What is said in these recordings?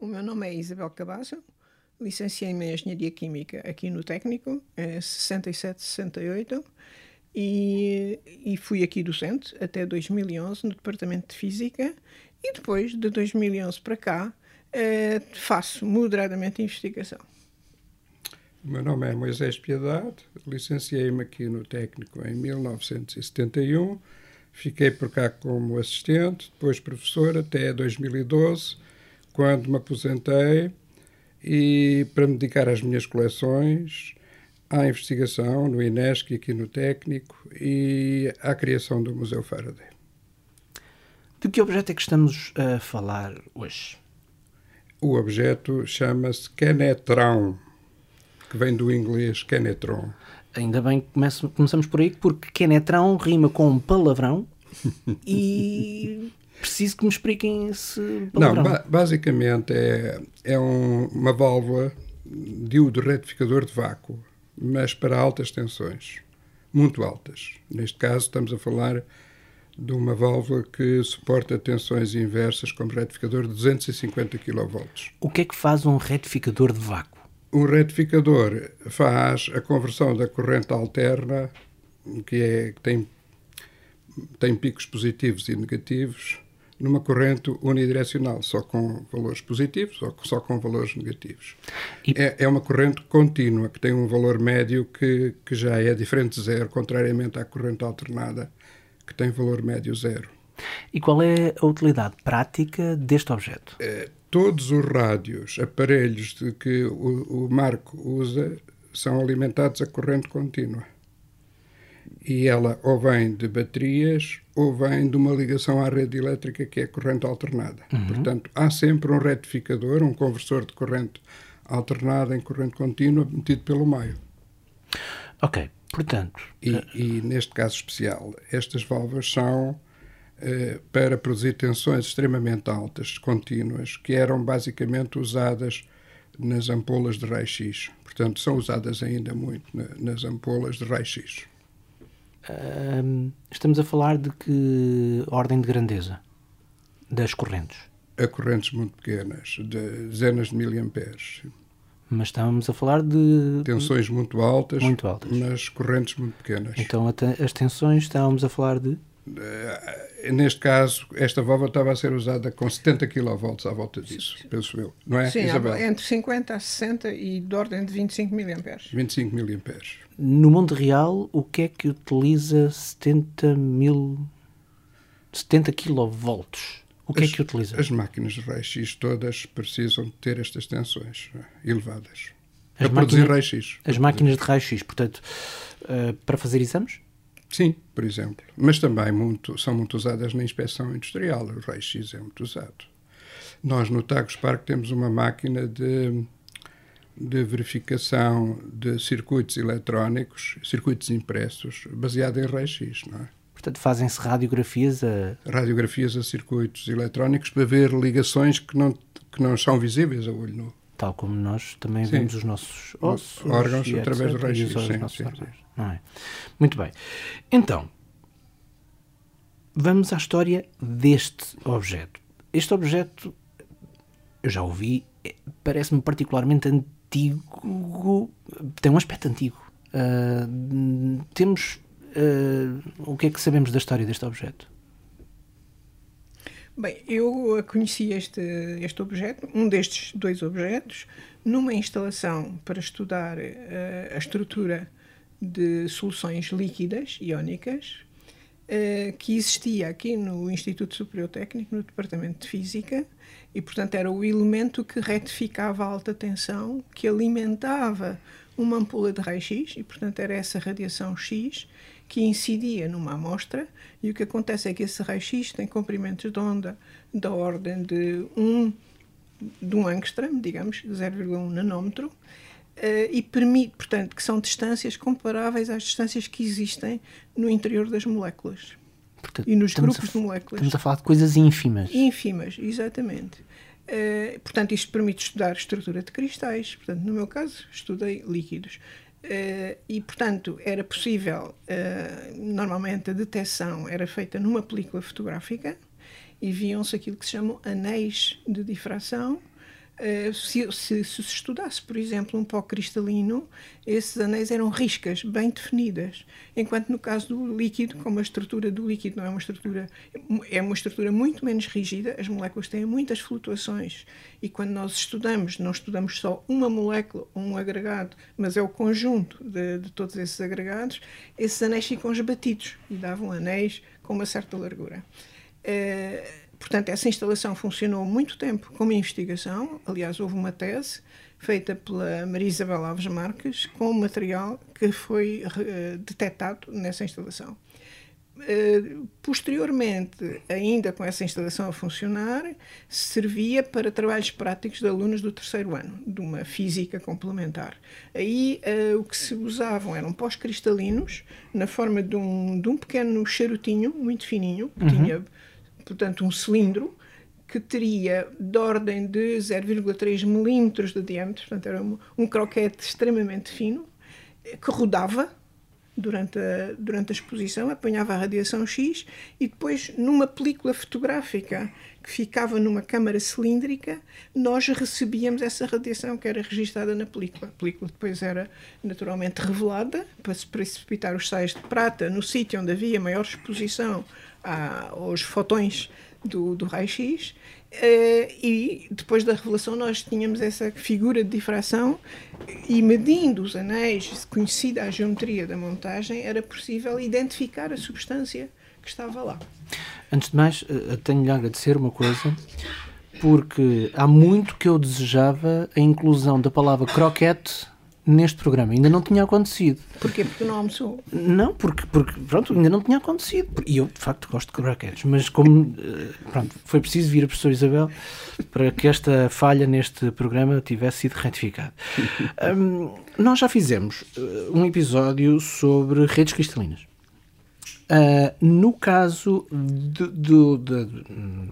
O meu nome é Isabel Cabasso, licenciei-me em Engenharia Química aqui no Técnico, em 67, 68, e, e fui aqui docente até 2011 no Departamento de Física, e depois, de 2011 para cá, eh, faço moderadamente investigação. O meu nome é Moisés Piedade, licenciei-me aqui no Técnico em 1971, fiquei por cá como assistente, depois professor até 2012, quando me aposentei e para me dedicar às minhas coleções, à investigação no INESC aqui no Técnico e à criação do Museu Faraday. De que objeto é que estamos a falar hoje? O objeto chama-se Kenetrão, que vem do inglês Kenetron. Ainda bem que começamos por aí, porque Kenetrão rima com palavrão e preciso que me expliquem esse palavrão. Não, ba basicamente é, é um, uma válvula de retificador de vácuo, mas para altas tensões, muito altas. Neste caso estamos a falar de uma válvula que suporta tensões inversas como retificador de 250 kV. O que é que faz um retificador de vácuo? Um retificador faz a conversão da corrente alterna, que, é, que tem, tem picos positivos e negativos, numa corrente unidirecional, só com valores positivos ou só com valores negativos. E... É, é, uma corrente contínua, que tem um valor médio que, que já é diferente de zero, contrariamente à corrente alternada, que tem valor médio zero. E qual é a utilidade prática deste objeto? É, todos os rádios, aparelhos de que o, o Marco usa, são alimentados a corrente contínua. E ela ou vem de baterias ou vem de uma ligação à rede elétrica que é corrente alternada. Uhum. Portanto, há sempre um retificador, um conversor de corrente alternada em corrente contínua metido pelo meio. Ok. Portanto. E, uh... e neste caso especial, estas válvulas são uh, para produzir tensões extremamente altas, contínuas, que eram basicamente usadas nas ampolas de raio-x. Portanto, são usadas ainda muito na, nas ampolas de raio-x. Estamos a falar de que ordem de grandeza das correntes? A correntes muito pequenas, de dezenas de miliamperes mas estávamos a falar de tensões muito altas, muito altas. mas correntes muito pequenas. Então as tensões estávamos a falar de uh, neste caso esta válvula estava a ser usada com 70 kV à volta disso, penso eu, não é? Sim, Isabel? entre 50 a 60 e de ordem de 25 mA. 25 mA. No mundo real, o que é que utiliza 70 mil 70 kV? O que as, é que utiliza? As máquinas de raio-x todas precisam ter estas tensões é, elevadas. As para produzir raio-x. As máquinas de raio-x, portanto, uh, para fazer exames? Sim, por exemplo. Mas também muito, são muito usadas na inspeção industrial. O raio-x é muito usado. Nós no Tagus Park temos uma máquina de, de verificação de circuitos eletrónicos, circuitos impressos, baseada em raio-x, não é? Portanto, fazem-se radiografias a... Radiografias a circuitos eletrónicos para ver ligações que não, que não são visíveis a olho nu. Tal como nós também sim. vemos os nossos ossos. Órgãos através do raio-x. Sim, sim, Não é? Muito bem. Então, vamos à história deste objeto. Este objeto, eu já ouvi, é, parece-me particularmente antigo, tem um aspecto antigo. Uh, temos uh, o que é que sabemos da história deste objeto? Bem, eu conheci este, este objeto, um destes dois objetos, numa instalação para estudar uh, a estrutura de soluções líquidas iónicas, que existia aqui no Instituto Superior Técnico, no Departamento de Física, e, portanto, era o elemento que retificava a alta tensão, que alimentava uma ampulha de raio-x, e, portanto, era essa radiação X que incidia numa amostra. E o que acontece é que esse raio-x tem comprimentos de onda da ordem de 1 de um angstrom, digamos, 0,1 nanômetro, Uh, e permite, portanto, que são distâncias comparáveis às distâncias que existem no interior das moléculas portanto, e nos grupos a, de moléculas. Estamos a falar de coisas ínfimas. Ínfimas, exatamente. Uh, portanto, isto permite estudar a estrutura de cristais. Portanto, no meu caso, estudei líquidos. Uh, e, portanto, era possível, uh, normalmente a detecção era feita numa película fotográfica e viam-se aquilo que se chamam anéis de difração eh, se, se, se, estudasse, por exemplo, um pó cristalino, esses anéis eram riscas bem definidas, enquanto no caso do líquido, como a estrutura do líquido não é uma estrutura, é uma estrutura muito menos rígida, as moléculas têm muitas flutuações e quando nós estudamos, não estudamos só uma molécula ou um agregado, mas é o conjunto de, de todos esses agregados, esses anéis ficam esbatidos e davam anéis com uma certa largura. Uh, Portanto, essa instalação funcionou muito tempo como investigação. Aliás, houve uma tese feita pela Maria Isabel Alves Marques com material que foi uh, detectado nessa instalação. Uh, posteriormente, ainda com essa instalação a funcionar, servia para trabalhos práticos de alunos do terceiro ano, de uma física complementar. Aí uh, o que se usavam eram pós-cristalinos, na forma de um, de um pequeno charutinho, muito fininho, que uhum. tinha portanto, um cilindro que teria de ordem de 0,3 milímetros de diâmetro, portanto, era um, um croquete extremamente fino, que rodava durante a, durante a exposição, apanhava a radiação X e depois, numa película fotográfica que ficava numa câmara cilíndrica, nós recebíamos essa radiação que era registada na película. A película depois era naturalmente revelada para se precipitar os sais de prata no sítio onde havia maior exposição aos fotões do, do raio-x Uh, e depois da revelação nós tínhamos essa figura de difração e medindo os anéis, conhecida a geometria da montagem, era possível identificar a substância que estava lá. Antes de mais, eh, tenho-lhe a agradecer uma coisa, porque há muito que eu desejava a inclusão da palavra croquete neste programa. Ainda não tinha acontecido. Porquê? Porque não almoçou? Não, porque, porque pronto, ainda não tinha acontecido. E eu, de facto, gosto de croquetes, mas como eh, pronto, foi preciso vir a professora Isabel para que esta falha neste programa tivesse sido retificada. Um, nós já fizemos eh, um episódio sobre redes cristalinas. Uh, no caso, de, de, de,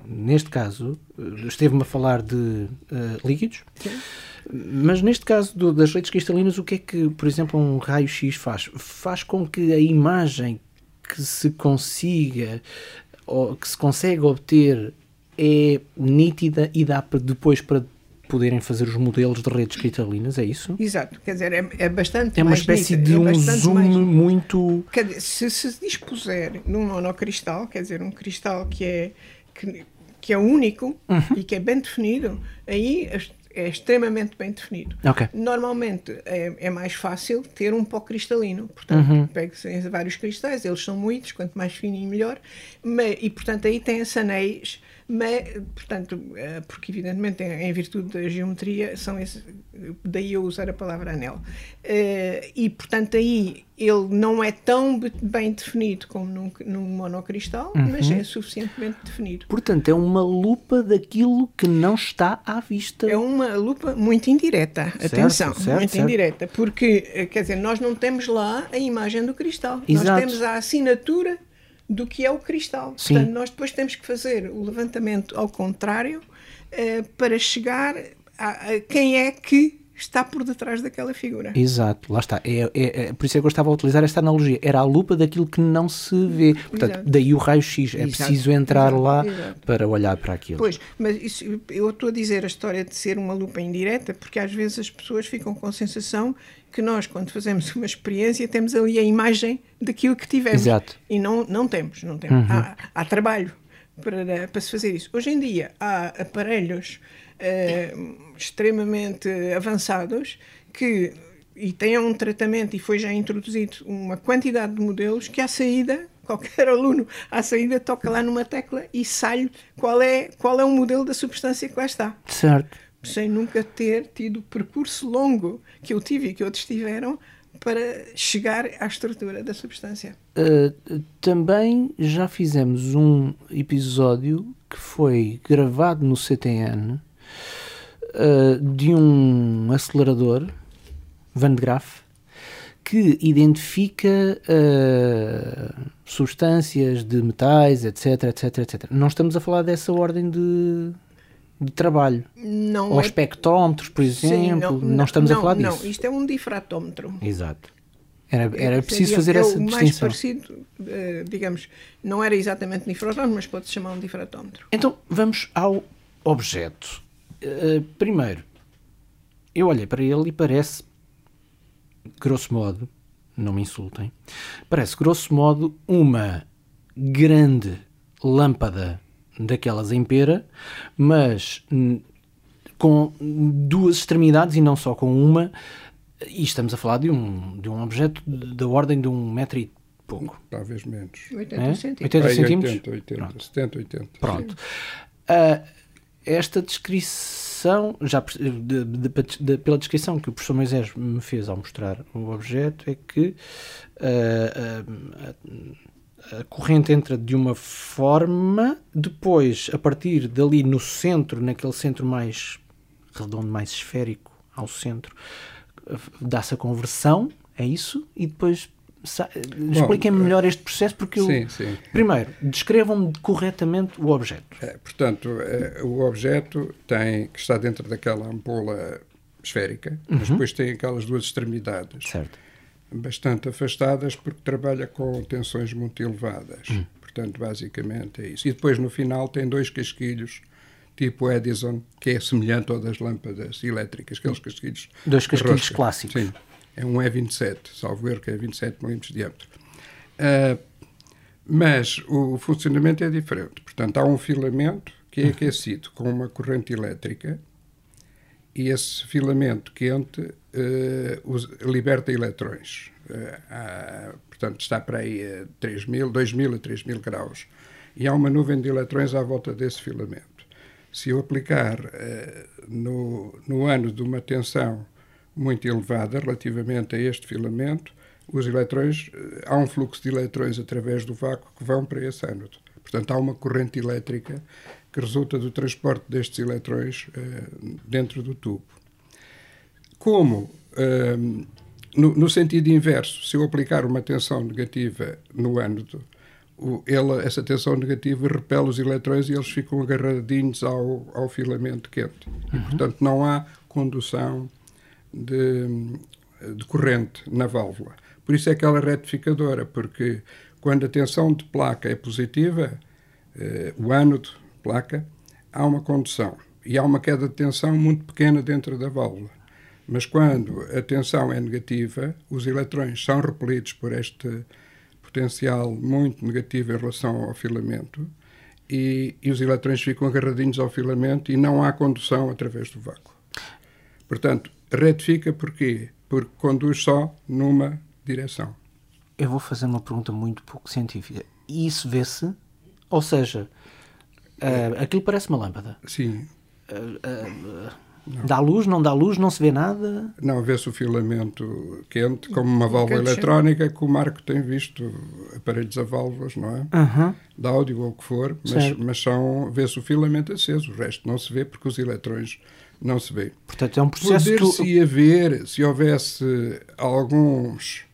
neste caso, esteve-me a falar de uh, líquidos. Sim mas neste caso do, das redes cristalinas, o que é que, por exemplo, um raio-x faz? Faz com que a imagem que se consiga ou que se consegue obter é nítida e dá para depois para poderem fazer os modelos de redes cristalinas, é isso? Exato, quer dizer, é, é bastante É uma espécie de é um zoom mais, muito... Quer dizer, se se dispuser num monocristal, quer dizer, um cristal que é, que, que é único uhum. e que é bem definido, aí as, é extremamente bem definido. Okay. Normalmente é, é, mais fácil ter um pó cristalino, portanto, uhum. pega-se vários cristais, eles são muitos, quanto mais fininho melhor, mas, e portanto aí tem esse anéis mas, portanto, eh, porque evidentemente em virtude da geometria são esse, daí eu usar a palavra anel. Eh, e portanto aí ele não é tão bem definido como num, num monocristal, uhum. mas é suficientemente definido. Portanto, é uma lupa daquilo que não está à vista. É uma lupa muito indireta, certo, atenção, certo, muito certo. indireta, porque, eh, quer dizer, nós não temos lá a imagem do cristal, Exato. nós temos a assinatura do que é o cristal. Sim. Portanto, nós depois temos que fazer o levantamento ao contrário uh, para chegar a, a, quem é que está por detrás daquela figura. Exato, lá está. É, é, é, por isso é que eu estava a utilizar esta analogia. Era a lupa daquilo que não se vê. Portanto, Exato. daí o raio-x. É Exato. preciso entrar Exato. lá para olhar para aquilo. Pois, mas isso, eu estou a dizer a história de ser uma lupa indireta porque às vezes as pessoas ficam com a sensação que nós, quando fazemos uma experiência, temos ali a imagem daquilo que tivemos. Exato. E não, não temos. Não temos. Uhum. Há, há, trabalho para, para se fazer isso. Hoje em dia há aparelhos uh, extremamente avançados que e têm um tratamento e foi já introduzido uma quantidade de modelos que à saída qualquer aluno à saída toca lá numa tecla e sai qual é qual é o modelo da substância que lá está certo sem nunca ter tido o percurso longo que eu tive e que outros tiveram para chegar à estrutura da substância. Uh, também já fizemos um episódio que foi gravado no CTN uh, de um acelerador Van de Graaff que identifica uh, substâncias de metais, etc, etc, etc. Não estamos a falar dessa ordem de de trabalho. Não Ou é... espectrómetros, por exemplo. Sim, não, não, estamos não, a falar disso. Não, isto é um difratómetro. Exato. Era, era preciso fazer é essa distinção. mais parecido, eh, digamos, não era exatamente difratómetro, mas pode-se chamar um difratómetro. Então, vamos ao objeto. uh, primeiro, eu olhei para ele e parece, grosso modo, não me insultem, parece, grosso modo, uma grande lâmpada daquelas em pera, mas com duas extremidades e não só com uma, e estamos a falar de um, de um objeto da ordem de um metro e pouco. Talvez menos. 80 é? centímetros. 80 centímetros? 80, 80, 70, 80. Pronto. Uh, esta descrição, já de, de, de, pela descrição que o professor Moisés me fez ao mostrar o objeto, é que uh, uh, a corrente entra de uma forma, depois, a partir dali no centro, naquele centro mais redondo, mais esférico, ao centro, dá-se a conversão, é isso? E depois expliquem-me melhor este processo porque eu... Sim, sim. Primeiro, descrevam-me corretamente o objeto. É, portanto, é, o objeto tem que está dentro daquela ampola esférica, uhum. mas depois tem aquelas duas extremidades. Certo. Bastante afastadas porque trabalha com tensões muito elevadas. Uhum. Portanto, basicamente é isso. E depois no final tem dois casquilhos tipo Edison, que é semelhante ao das lâmpadas elétricas, aqueles casquilhos. Dois casquilhos clássicos. Sim. É um E27, salvo erro, que é 27 milímetros de diâmetro. Uh, mas o funcionamento é diferente. Portanto, há um filamento que é aquecido com uma corrente elétrica e esse filamento quente uh, liberta eletrões. Uh, portanto, está para aí a 3.000, 2.000 a 3.000 graus. E há uma nuvem de eletrões à volta desse filamento. Se eu aplicar no, no ano de uma tensão muito elevada relativamente a este filamento, os eletrões, há um fluxo de eletrões através do vácuo que vão para esse ânodo. Portanto, há uma corrente elétrica que resulta do transporte destes eletrões dentro do tubo. Como, no, no sentido inverso, se eu aplicar uma tensão negativa no ânodo, essa tensão negativa repele os eletrões e eles ficam agarradinhos ao, ao filamento quente. E, uhum. portanto, não há condução de, de corrente na válvula. Por isso é que ela é retificadora, porque quando a tensão de placa é positiva, eh, o ânodo, placa, há uma condução e há uma queda de tensão muito pequena dentro da válvula. Mas quando a tensão é negativa, os eletrões são repelidos por este potencial muito negativo em relação ao filamento e, e, os eletrões ficam agarradinhos ao filamento e não há condução através do vácuo. Portanto, retifica porquê? Porque conduz só numa direção. Eu vou fazer uma pergunta muito pouco científica. E isso vê-se? Ou seja, uh, aquilo parece uma lâmpada. Sim. Uh, uh, não. Dá luz, não dá luz, não se vê nada? Não, vê-se o filamento quente, como uma válvula eletrónica, que o Marco tem visto aparelhos a válvulas, não é? Uhum. De áudio ou o que for, mas, mas são, vê-se o filamento aceso, o resto não se vê porque os eletrões não se vê. Portanto, é um processo... Poder-se tu... haver, se houvesse alguns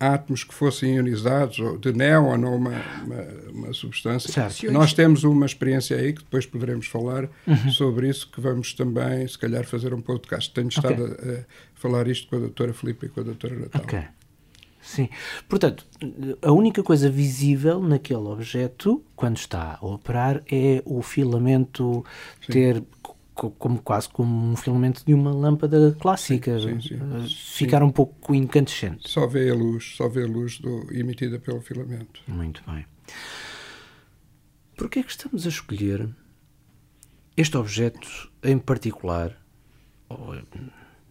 átomos que fossem ionizados, ou de néon ou uma, uma, uma substância. Certo. Nós temos uma experiência aí que depois poderemos falar uhum. sobre isso, que vamos também, se calhar, fazer um podcast. Tenho okay. estado a, a, falar isto com a doutora Filipe e com a doutora Natal. Ok. Sim. Portanto, a única coisa visível naquele objeto, quando está a operar, é o filamento Sim. ter como quase como um filamento de uma lâmpada clássica, sim, sim, sim. Eh, ficar um pouco incandescente. Só vê a luz, só vê a luz do, emitida pelo filamento. Muito bem. Por que é que estamos a escolher este objeto em particular, ou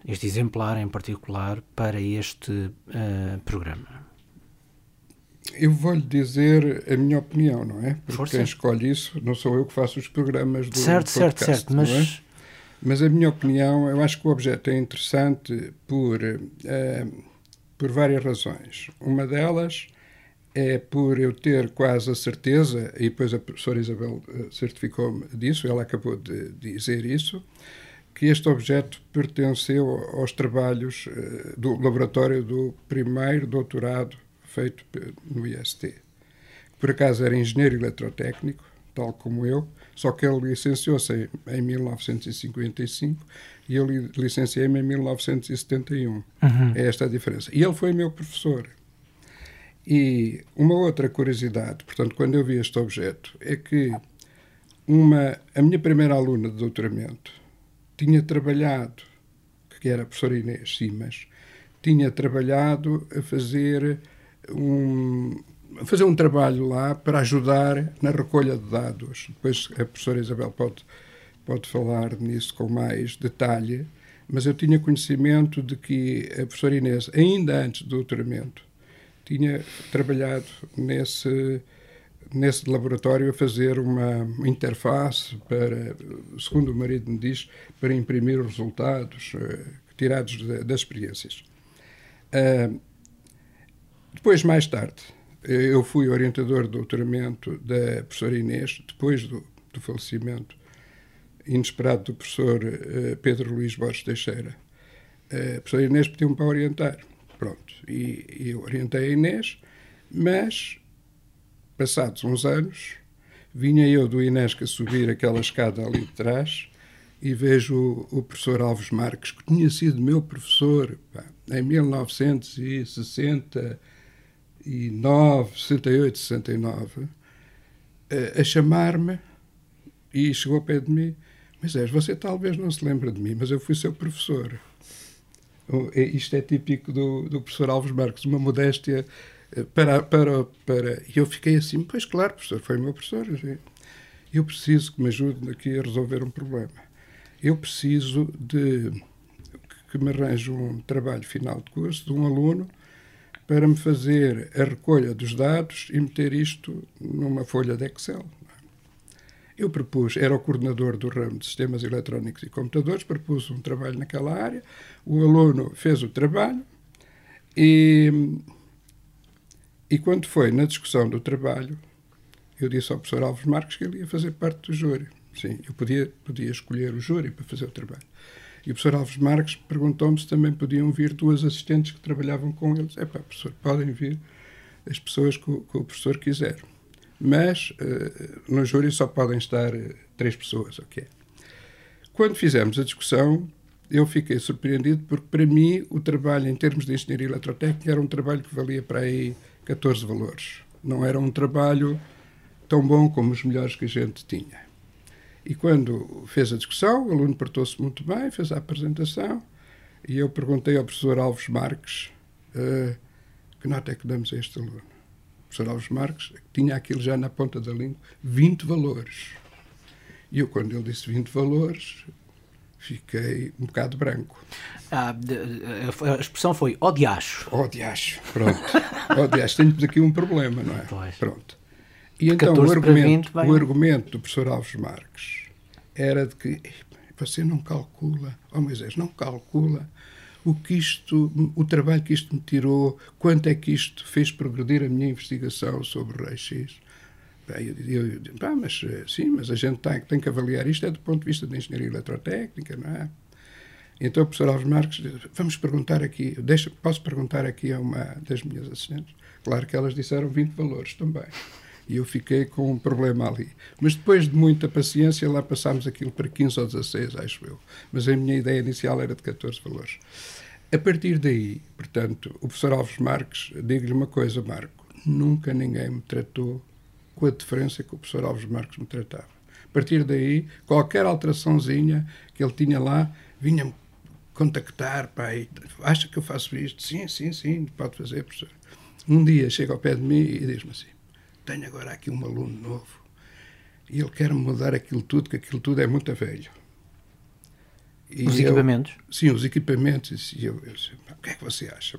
este exemplar em particular, para este uh, programa? Eu vou-lhe dizer a minha opinião, não é? Porque Força. quem escolhe isso não sou eu que faço os programas do Certo, podcast, certo, certo. Mas... É? mas a minha opinião, eu acho que o objeto é interessante por, uh, por várias razões. Uma delas é por eu ter quase a certeza, e depois a professora Isabel eh, certificou-me disso, ela acabou de dizer isso, que este objeto pertenceu aos trabalhos uh, do laboratório do primeiro doutorado feito no IST. Por acaso era engenheiro eletrotécnico, tal como eu, só que ele licenciou-se em, 1955 e eu licenciei-me em 1971. Uhum. É esta a diferença. E ele foi meu professor. E uma outra curiosidade, portanto, quando eu vi este objeto, é que uma, a minha primeira aluna de doutoramento tinha trabalhado, que era a professora Inês Simas, tinha trabalhado a fazer um, fazer um trabalho lá para ajudar na recolha de dados. Depois a professora Isabel pode, pode falar nisso com mais detalhe, mas eu tinha conhecimento de que a professora Inês, ainda antes do doutoramento, tinha trabalhado nesse, nesse laboratório a fazer uma interface para, segundo o marido me diz, para imprimir os resultados uh, tirados de, das experiências. Uh, depois, mais tarde, eu fui orientador do doutoramento da professora Inês, depois do, do falecimento inesperado do professor uh, Pedro Luís Borges Teixeira. Uh, a professora Inês pediu-me para orientar. Pronto, e, e eu orientei a Inês, mas, passados uns anos, vinha eu do Inesca subir aquela escada ali de trás e vejo o, o, professor Alves Marques, que tinha sido meu professor pá, em 1960 69, 68, 69, a, a chamar-me e chegou ao pé de mim. Mas é, você talvez não se lembre de mim, mas eu fui seu professor. É, isto é típico do, do professor Alves Marques, uma modéstia eh, para, para, para. E eu fiquei assim, pois claro, professor, foi meu professor. Eu preciso que me ajude aqui a resolver um problema. Eu preciso de que me arranje um trabalho final de curso de um aluno para me fazer a recolha dos dados e meter isto numa folha de Excel. Eu propus, era o coordenador do ramo de sistemas eletrónicos e computadores, propus um trabalho naquela área, o aluno fez o trabalho e, e quando foi na discussão do trabalho, eu disse ao professor Alves Marques que ele ia fazer parte do júri. Sim, eu podia, podia escolher o júri para fazer o trabalho. E o professor Alves Marques perguntou-me se também podiam vir duas assistentes que trabalhavam com eles. É pá, professor, podem vir as pessoas que o, que o professor quiser. Mas uh, no júri só podem estar uh, três pessoas, ok? Quando fizemos a discussão, eu fiquei surpreendido porque, para mim, o trabalho em termos de engenharia eletrotécnica era um trabalho que valia para aí 14 valores. Não era um trabalho tão bom como os melhores que a gente tinha. E quando fez a discussão, o aluno portou-se muito bem, fez a apresentação, e eu perguntei ao professor Alves Marques uh, que nota é que damos a este aluno. O professor Alves Marques tinha aquilo já na ponta da língua, 20 valores. E eu, quando ele disse 20 valores, fiquei um bocado branco. Ah, a expressão foi odiacho. Odiacho, pronto. odiacho. Temos aqui um problema, não é? Pois. Pronto. E então o argumento, 20, o argumento do professor Alves Marques era de que você não calcula, oh Moisés, não calcula o que isto, o trabalho que isto me tirou, quanto é que isto fez progredir a minha investigação sobre o raio-x. Eu, eu, pá, mas sim, mas a gente tem, tem que avaliar isto é do ponto de vista da engenharia eletrotécnica, não é? Então o professor Alves Marques vamos perguntar aqui, deixa, posso perguntar aqui a uma das minhas assistentes? Claro que elas disseram 20 valores também. E eu fiquei com um problema ali. Mas depois de muita paciência, lá passámos aquilo para 15 ou 16, acho eu. Mas a minha ideia inicial era de 14 valores. A partir daí, portanto, o professor Alves Marques, digo-lhe uma coisa, Marco, nunca ninguém me tratou com a diferença que o professor Alves Marques me tratava. A partir daí, qualquer alteraçãozinha que ele tinha lá, vinha-me contactar, pai, acha que eu faço isto? Sim, sim, sim, pode fazer, professor. Um dia chega ao pé de mim e diz-me assim, tenho agora aqui um aluno novo e ele quer mudar aquilo tudo, que aquilo tudo é muito velho. E os eu, equipamentos? Sim, os equipamentos. E eu, eu disse, o que é que você acha?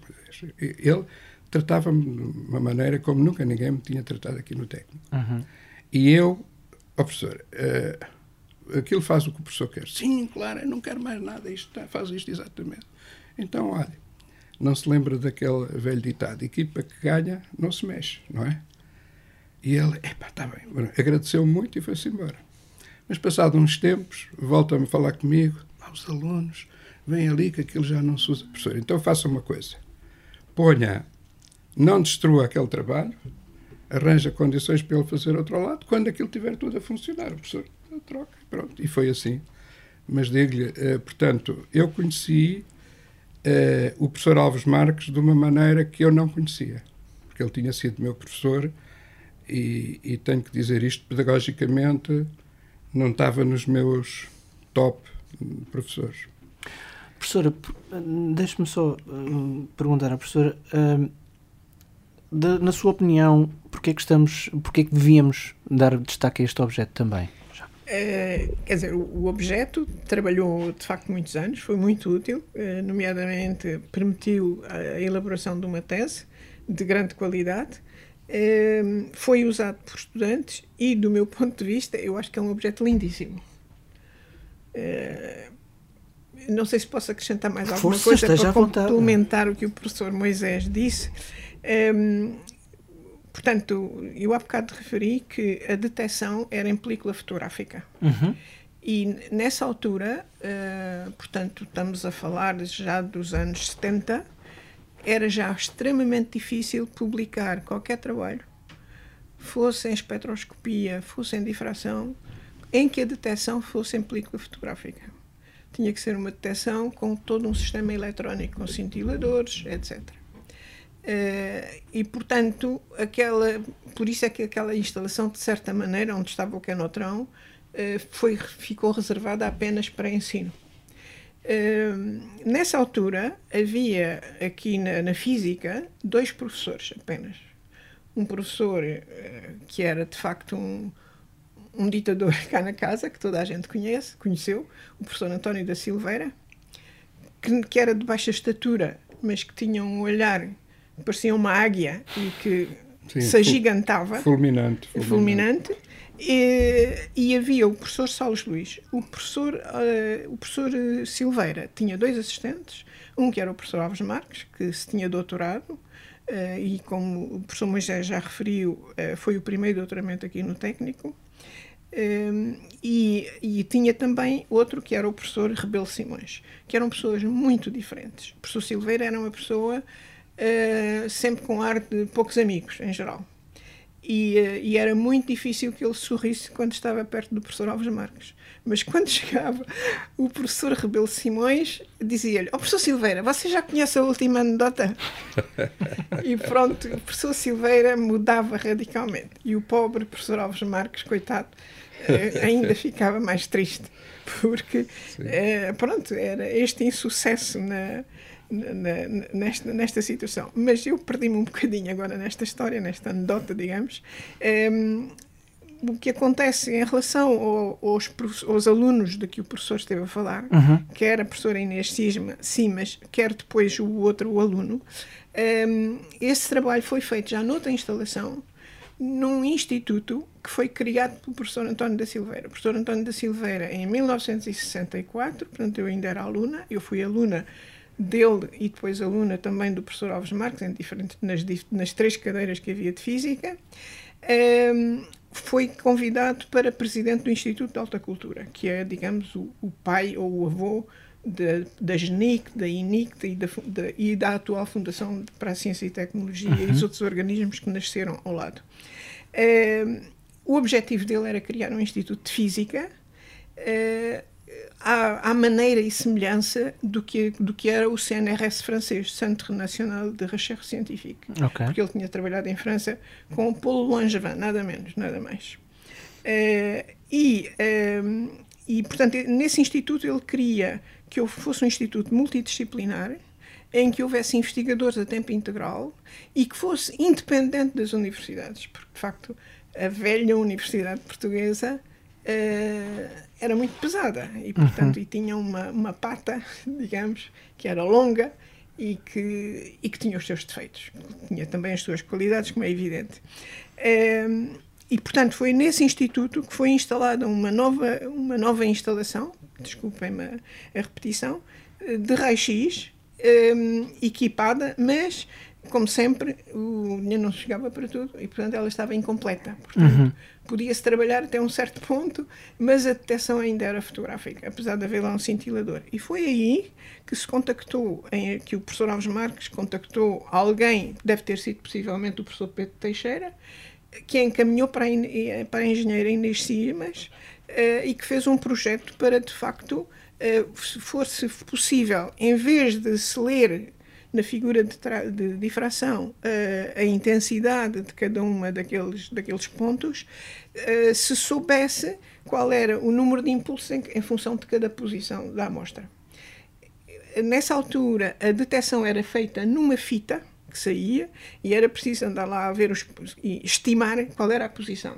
Ele tratava-me de uma maneira como nunca ninguém me tinha tratado aqui no técnico. Uhum. E eu, ó oh, professor, uh, aquilo faz o que o professor quer. Sim, claro, eu não quero mais nada, isto faz isto exatamente. Então, olha, não se lembra daquele velho ditado: equipa que ganha não se mexe, não é? E ele, epá, está bem, agradeceu muito e foi-se embora. Mas passado uns tempos, volta-me a falar comigo, ah, os alunos, vem ali que aquilo já não se usa. Professor, então faça uma coisa, ponha, não destrua aquele trabalho, arranja condições para ele fazer outro lado, quando aquilo tiver tudo a funcionar, o professor troca, pronto, e foi assim. Mas digo-lhe, eh, portanto, eu conheci eh, o professor Alves Marques de uma maneira que eu não conhecia, porque ele tinha sido meu professor e, e, tenho que dizer isto pedagogicamente, não estava nos meus top professores. Professora, deixe-me só uh, perguntar à professora, uh, de, na sua opinião, porquê é que estamos, porquê é que devíamos dar destaque a este objeto também? Uh, quer dizer, o, o, objeto trabalhou de facto muitos anos, foi muito útil, uh, nomeadamente permitiu a elaboração de uma tese de grande qualidade, uh, foi usado por estudantes e, do meu ponto de vista, eu acho que é um objeto lindíssimo. não sei se posso acrescentar mais alguma Força, coisa para complementar o que o professor Moisés disse. Um, Portanto, eu há bocado referi que a detecção era em película fotográfica. Uhum. E nessa altura, uh, portanto, estamos a falar já dos anos 70, era já extremamente difícil publicar qualquer trabalho, fosse em espectroscopia, fosse em difração, em que a detecção fosse em película fotográfica. Tinha que ser uma detecção com todo um sistema eletrónico, com cintiladores, etc. Uh, e portanto aquela por isso é que aquela instalação de certa maneira onde estava o canotrão uh, foi ficou reservada apenas para ensino nessa altura havia aqui na, na, física dois professores apenas um professor que era de facto um, um ditador cá na casa que toda a gente conhece conheceu o professor António da Silveira que, que era de baixa estatura mas que tinha um olhar parecia uma águia e que Sim, se agigantava. Fulminante. Fulminante. fulminante e, e, havia o professor Salles Luís. O professor, uh, o professor Silveira tinha dois assistentes, um que era o professor Alves Marques, que se tinha doutorado, uh, e como o professor Moisés já referiu, uh, foi o primeiro doutoramento aqui no técnico. E, e, tinha também outro que era o professor Rebelo Simões, que eram pessoas muito diferentes. O professor Silveira era uma pessoa sempre com ar de poucos amigos, em geral. E, uh, e, era muito difícil que ele sorrisse quando estava perto do professor Alves Marques. Mas quando chegava o professor Rebelo Simões, dizia-lhe: Ó oh, professor Silveira, você já conhece a última anedota? e pronto, o professor Silveira mudava radicalmente. E o pobre professor Alves Marques, coitado, uh, ainda ficava mais triste. Porque, pronto, era este insucesso na nesta, nesta situação. Mas eu perdi-me um bocadinho agora nesta história, nesta anedota, digamos. Um, o que acontece em relação ao, aos, aos, alunos de que o professor esteve a falar, uhum. quer a professora Inês Cisma, sim, mas quer depois o outro o aluno, um, esse trabalho foi feito já noutra instalação, num instituto que foi criado pelo professor António da Silveira. O professor António da Silveira, em 1964, portanto eu ainda era aluna, eu fui aluna dele e depois aluna também do professor Alves Marques, em diferentes, nas, nas três cadeiras que havia de Física, um, ehm, foi convidado para presidente do Instituto de Alta Cultura, que é, digamos, o, o pai ou o avô da, da GENIC, da INIC e da, da, e da atual Fundação para a Ciência e Tecnologia uhum. e os outros organismos que nasceram ao lado. Um, ehm, o objetivo dele era criar um Instituto de Física. Uh, à, à, maneira e semelhança do que, do que era o CNRS francês, Centre National de Recherche Scientifique. Okay. Porque ele tinha trabalhado em França com o Paulo Langevin, nada menos, nada mais. Uh, e, uh, e, portanto, nesse instituto ele queria que eu fosse um instituto multidisciplinar, em que houvesse investigadores a tempo integral e que fosse independente das universidades, porque, de facto, a velha Universidade Portuguesa uh, era muito pesada e, portanto, uhum. e tinha uma, uma pata, digamos, que era longa e que, e que tinha os seus defeitos. Tinha também as suas qualidades, como é evidente. Uh, e, portanto, foi nesse instituto que foi instalada uma nova, uma nova instalação, desculpem-me a, a, repetição, de raio-x, um, equipada, mas como sempre, o dinheiro não chegava para tudo e, portanto, ela estava incompleta. Portanto, uhum. podia-se trabalhar até um certo ponto, mas a detecção ainda era fotográfica, apesar de haver lá um cintilador. E foi aí que se contactou, em, que o professor Alves Marques contactou alguém, deve ter sido possivelmente o professor Pedro Teixeira, que encaminhou para a, para a engenheira Inês Simas uh, e que fez um projeto para, de facto, uh, se fosse possível, em vez de se ler na figura de, de difração uh, a intensidade de cada uma daqueles, daqueles pontos, uh, se soubesse qual era o número de impulsos em, em função de cada posição da amostra. Nessa altura, a detecção era feita numa fita que saía e era preciso andar lá a ver os, e estimar qual era a posição.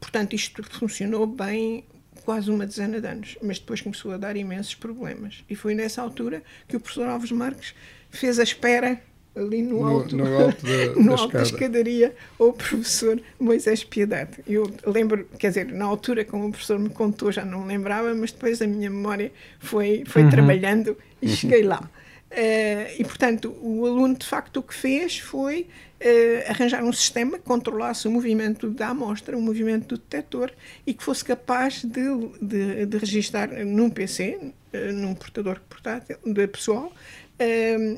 Portanto, isto funcionou bem quase uma dezena de anos, mas depois começou a dar imensos problemas. E foi nessa altura que o professor Alves Marques fez a espera ali no alto, no, no alto, da, no da, alto da escadaria ao professor Moisés Piedade. Eu lembro, quer dizer, na altura, como o professor me contou, já não lembrava, mas depois a minha memória foi, foi uhum. trabalhando e cheguei lá. Uh, e, portanto, o aluno, de facto, o que fez foi uh, arranjar um sistema que controlasse o movimento da amostra, o movimento do detector, e que fosse capaz de, de, de registar num PC, uh, eh, num portador portátil, de pessoal,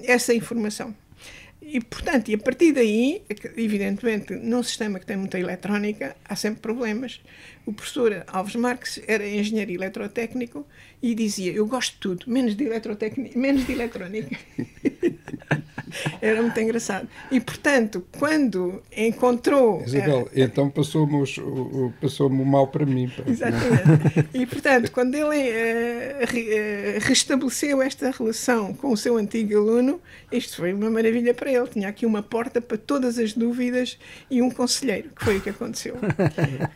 essa informação. E, portanto, e a partir daí, evidentemente, num sistema que tem muita eletrónica, há sempre problemas. O professor Alves Marques era engenheiro eletrotécnico e dizia: Eu gosto de tudo, menos de, menos de eletrónica. Era muito engraçado. E, portanto, quando encontrou. Isabel, é, então passou-me o, passou o mal para mim. Pá. Exatamente. E, portanto, quando ele é, restabeleceu esta relação com o seu antigo aluno, isto foi uma maravilha para ele. Tinha aqui uma porta para todas as dúvidas e um conselheiro, que foi o que aconteceu.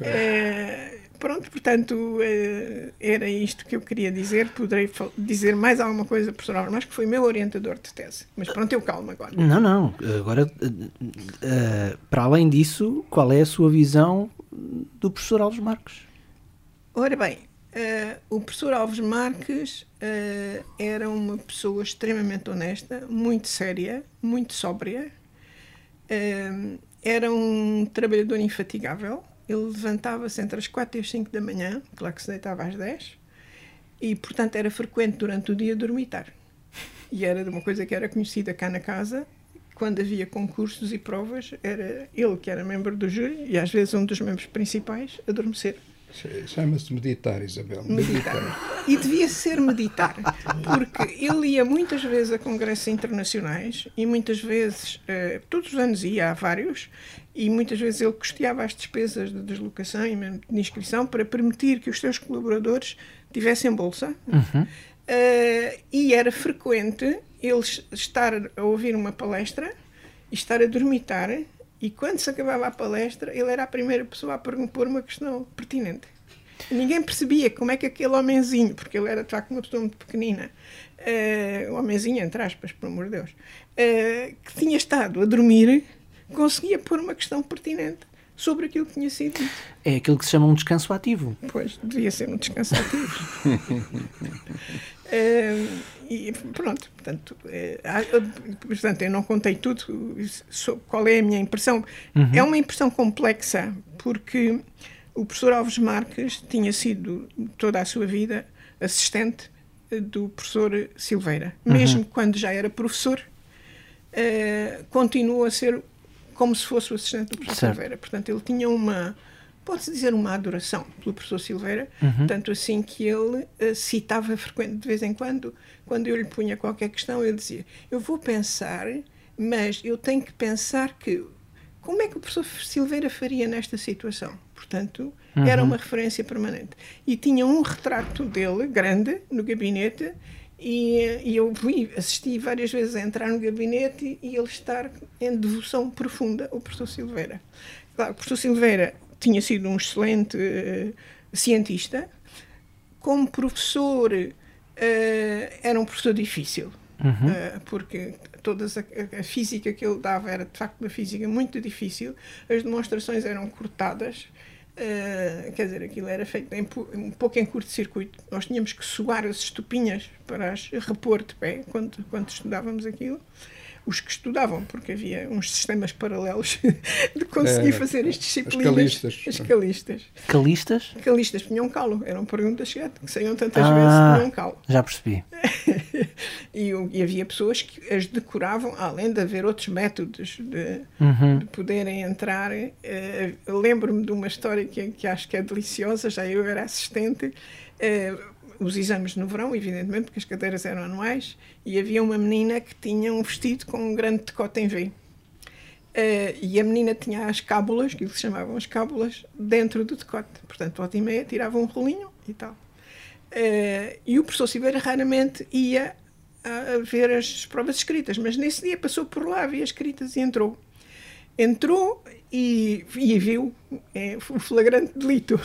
é, Pronto, portanto, eh, era isto que eu queria dizer. Poderei dizer mais alguma coisa, professor Álvaro, mas que foi meu orientador de tese. Mas pronto, eu calmo agora. Não, não. Agora, uh, para além disso, qual é a sua visão do professor Alves Marques? Ora bem, uh, o professor Alves Marques uh, era uma pessoa extremamente honesta, muito séria, muito sóbria. era um trabalhador infatigável ele levantava-se entre as 4 e as 5 da manhã, claro que se deitava às 10, e portanto era frequente durante o dia dormitar. E era de uma coisa que era conhecida cá na casa, quando havia concursos e provas, era ele que era membro do júri e às vezes um dos membros principais adormecer. Chama-se meditar, Isabel. Meditar. meditar. E devia ser meditar, porque ele ia muitas vezes a congressos internacionais e muitas vezes, eh, todos os anos ia a vários, e muitas vezes ele custeava as despesas de deslocação e mesmo de inscrição para permitir que os seus colaboradores tivessem bolsa. Uhum. Uh, e era frequente ele estar a ouvir uma palestra e estar a dormitar, e quando se acabava a palestra, ele era a primeira pessoa a pôr uma questão pertinente. Ninguém percebia como é que aquele homenzinho, porque ele era de facto uma pessoa muito pequenina, uh, um homenzinho, entre aspas, por amor de Deus, uh, que tinha estado a dormir conseguia pôr uma questão pertinente sobre aquilo que tinha sido dito. É aquilo que se chama um descanso ativo. Pois, devia ser um descanso ativo. uh, e pronto, portanto, uh, portanto, eu não contei tudo, qual é a minha impressão. Uhum. É uma impressão complexa, porque o professor Alves Marques tinha sido toda a sua vida assistente do professor Silveira. Uhum. Mesmo quando já era professor, uh, continuou a ser como se fosse o assistente do professor certo. Silveira. Portanto, ele tinha uma, pode-se dizer, uma adoração pelo professor Silveira, uhum. tanto assim que ele uh, citava frequente, de vez em quando, quando eu lhe punha qualquer questão, ele dizia: Eu vou pensar, mas eu tenho que pensar que. Como é que o professor Silveira faria nesta situação? Portanto, uhum. era uma referência permanente. E tinha um retrato dele, grande, no gabinete, e, e, eu vi, assisti várias vezes a entrar no gabinete e, e ele estar em devoção profunda ao professor Silveira. Claro, o professor Silveira tinha sido um excelente uh, cientista, como professor uh, era um professor difícil, uhum. uh, porque toda a, a, física que ele dava era de facto uma física muito difícil, as demonstrações eram cortadas, Uh, quer dizer, aquilo era feito em, um pouco em curto-circuito. Nós tínhamos que suar as estupinhas para as repor de pé quando, quando estudávamos aquilo os que estudavam, porque havia uns sistemas paralelos de conseguir é, fazer as disciplinas. As calistas. As calistas. Calistas? Calistas tinham calo, eram perguntas que saíam tantas ah, vezes tinham calo. Já percebi. e, e, havia pessoas que as decoravam, além de haver outros métodos de, uhum. de poderem entrar. Uh, Lembro-me de uma história que, que acho que é deliciosa, já eu era assistente. Uh, os exames no verão, evidentemente, porque as cadeiras eram anuais, e havia uma menina que tinha um vestido com um grande decote em V. Uh, e a menina tinha as cábulas, que eles chamavam as cábulas, dentro do decote. Portanto, volta e meia tirava um rolinho e tal. Uh, e o professor Silveira raramente ia a ver as provas escritas, mas nesse dia passou por lá, as escritas e entrou. Entrou e, e viu é, o flagrante delito.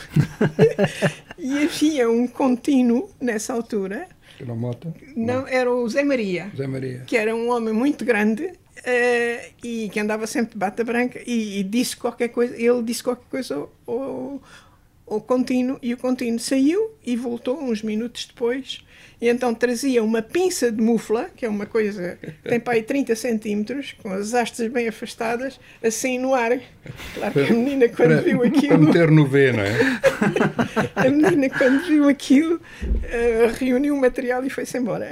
e havia um contínuo nessa altura. Era Mota? Não, era o Zé Maria. Zé Maria. Que era um homem muito grande uh, e que andava sempre de bata branca e, e, disse qualquer coisa. Ele disse qualquer coisa ao, ao, ao contínuo e o contínuo saiu e voltou uns minutos depois e então trazia uma pinça de mufla, que é uma coisa que tem para aí 30 centímetros, com as hastes bem afastadas, assim no ar. Claro que a menina, quando para, viu aquilo. Para meter no V, não é? a menina, quando viu aquilo, uh, reuniu o material e foi-se embora.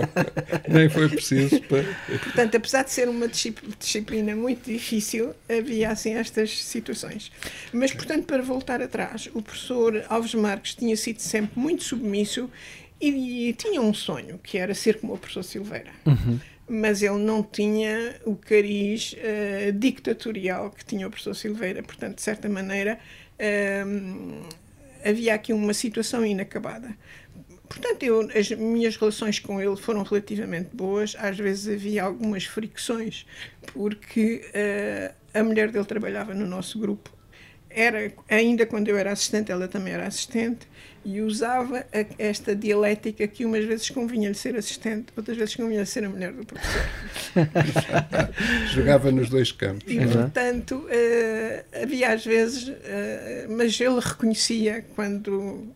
Nem foi preciso para. Portanto, apesar de ser uma disciplina muito difícil, havia assim estas situações. Mas, portanto, para voltar atrás, o professor Alves Marques tinha sido sempre muito submisso e, e, tinha um sonho, que era ser como o professor Silveira. Uhum. Mas ele não tinha o cariz uh, dictatorial que tinha o professor Silveira. Portanto, de certa maneira, uh, havia aqui uma situação inacabada. Portanto, eu, as minhas relações com ele foram relativamente boas. Às vezes havia algumas fricções, porque uh, a mulher dele trabalhava no nosso grupo. Era, ainda quando eu era assistente, ela também era assistente e usava a, esta dialética que umas vezes convinha-lhe ser assistente, outras vezes convinha-lhe ser a mulher do professor. Jogava nos dois campos. E, portanto, uh, havia às vezes, uh, mas ele reconhecia quando,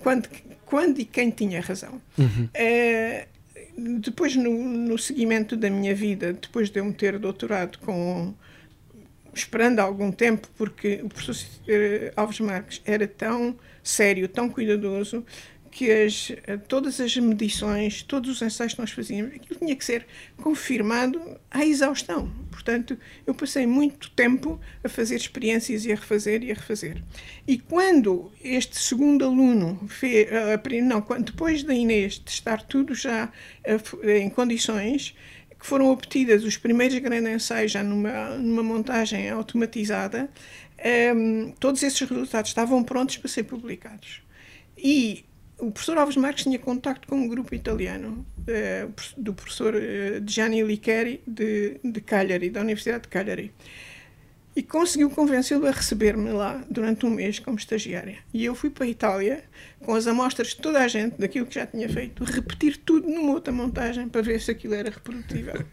quando, quando e quem tinha razão. Uhum. Uh, depois, no, no seguimento da minha vida, depois de eu me ter doutorado com esperando algum tempo, porque o professor Alves Marques era tão sério, tão cuidadoso, que as, todas as medições, todos os ensaios que nós fazíamos, aquilo tinha que ser confirmado à exaustão. Portanto, eu passei muito tempo a fazer experiências e a refazer e a refazer. E quando este segundo aluno fez, não, depois da Inês de estar tudo já em condições, que foram obtidas os primeiros grandes ensaios já numa, numa montagem automatizada, um, ehm, todos esses resultados estavam prontos para ser publicados. E o professor Alves Marques tinha contacto com um grupo italiano, uh, do professor uh, Gianni Licheri, de, de Cagliari, da Universidade de Cagliari e conseguiu convencê-lo a receber-me lá durante um mês como estagiária. E eu fui para a Itália com as amostras de toda a gente daquilo que já tinha feito, repetir tudo numa outra montagem para ver se aquilo era reprodutível.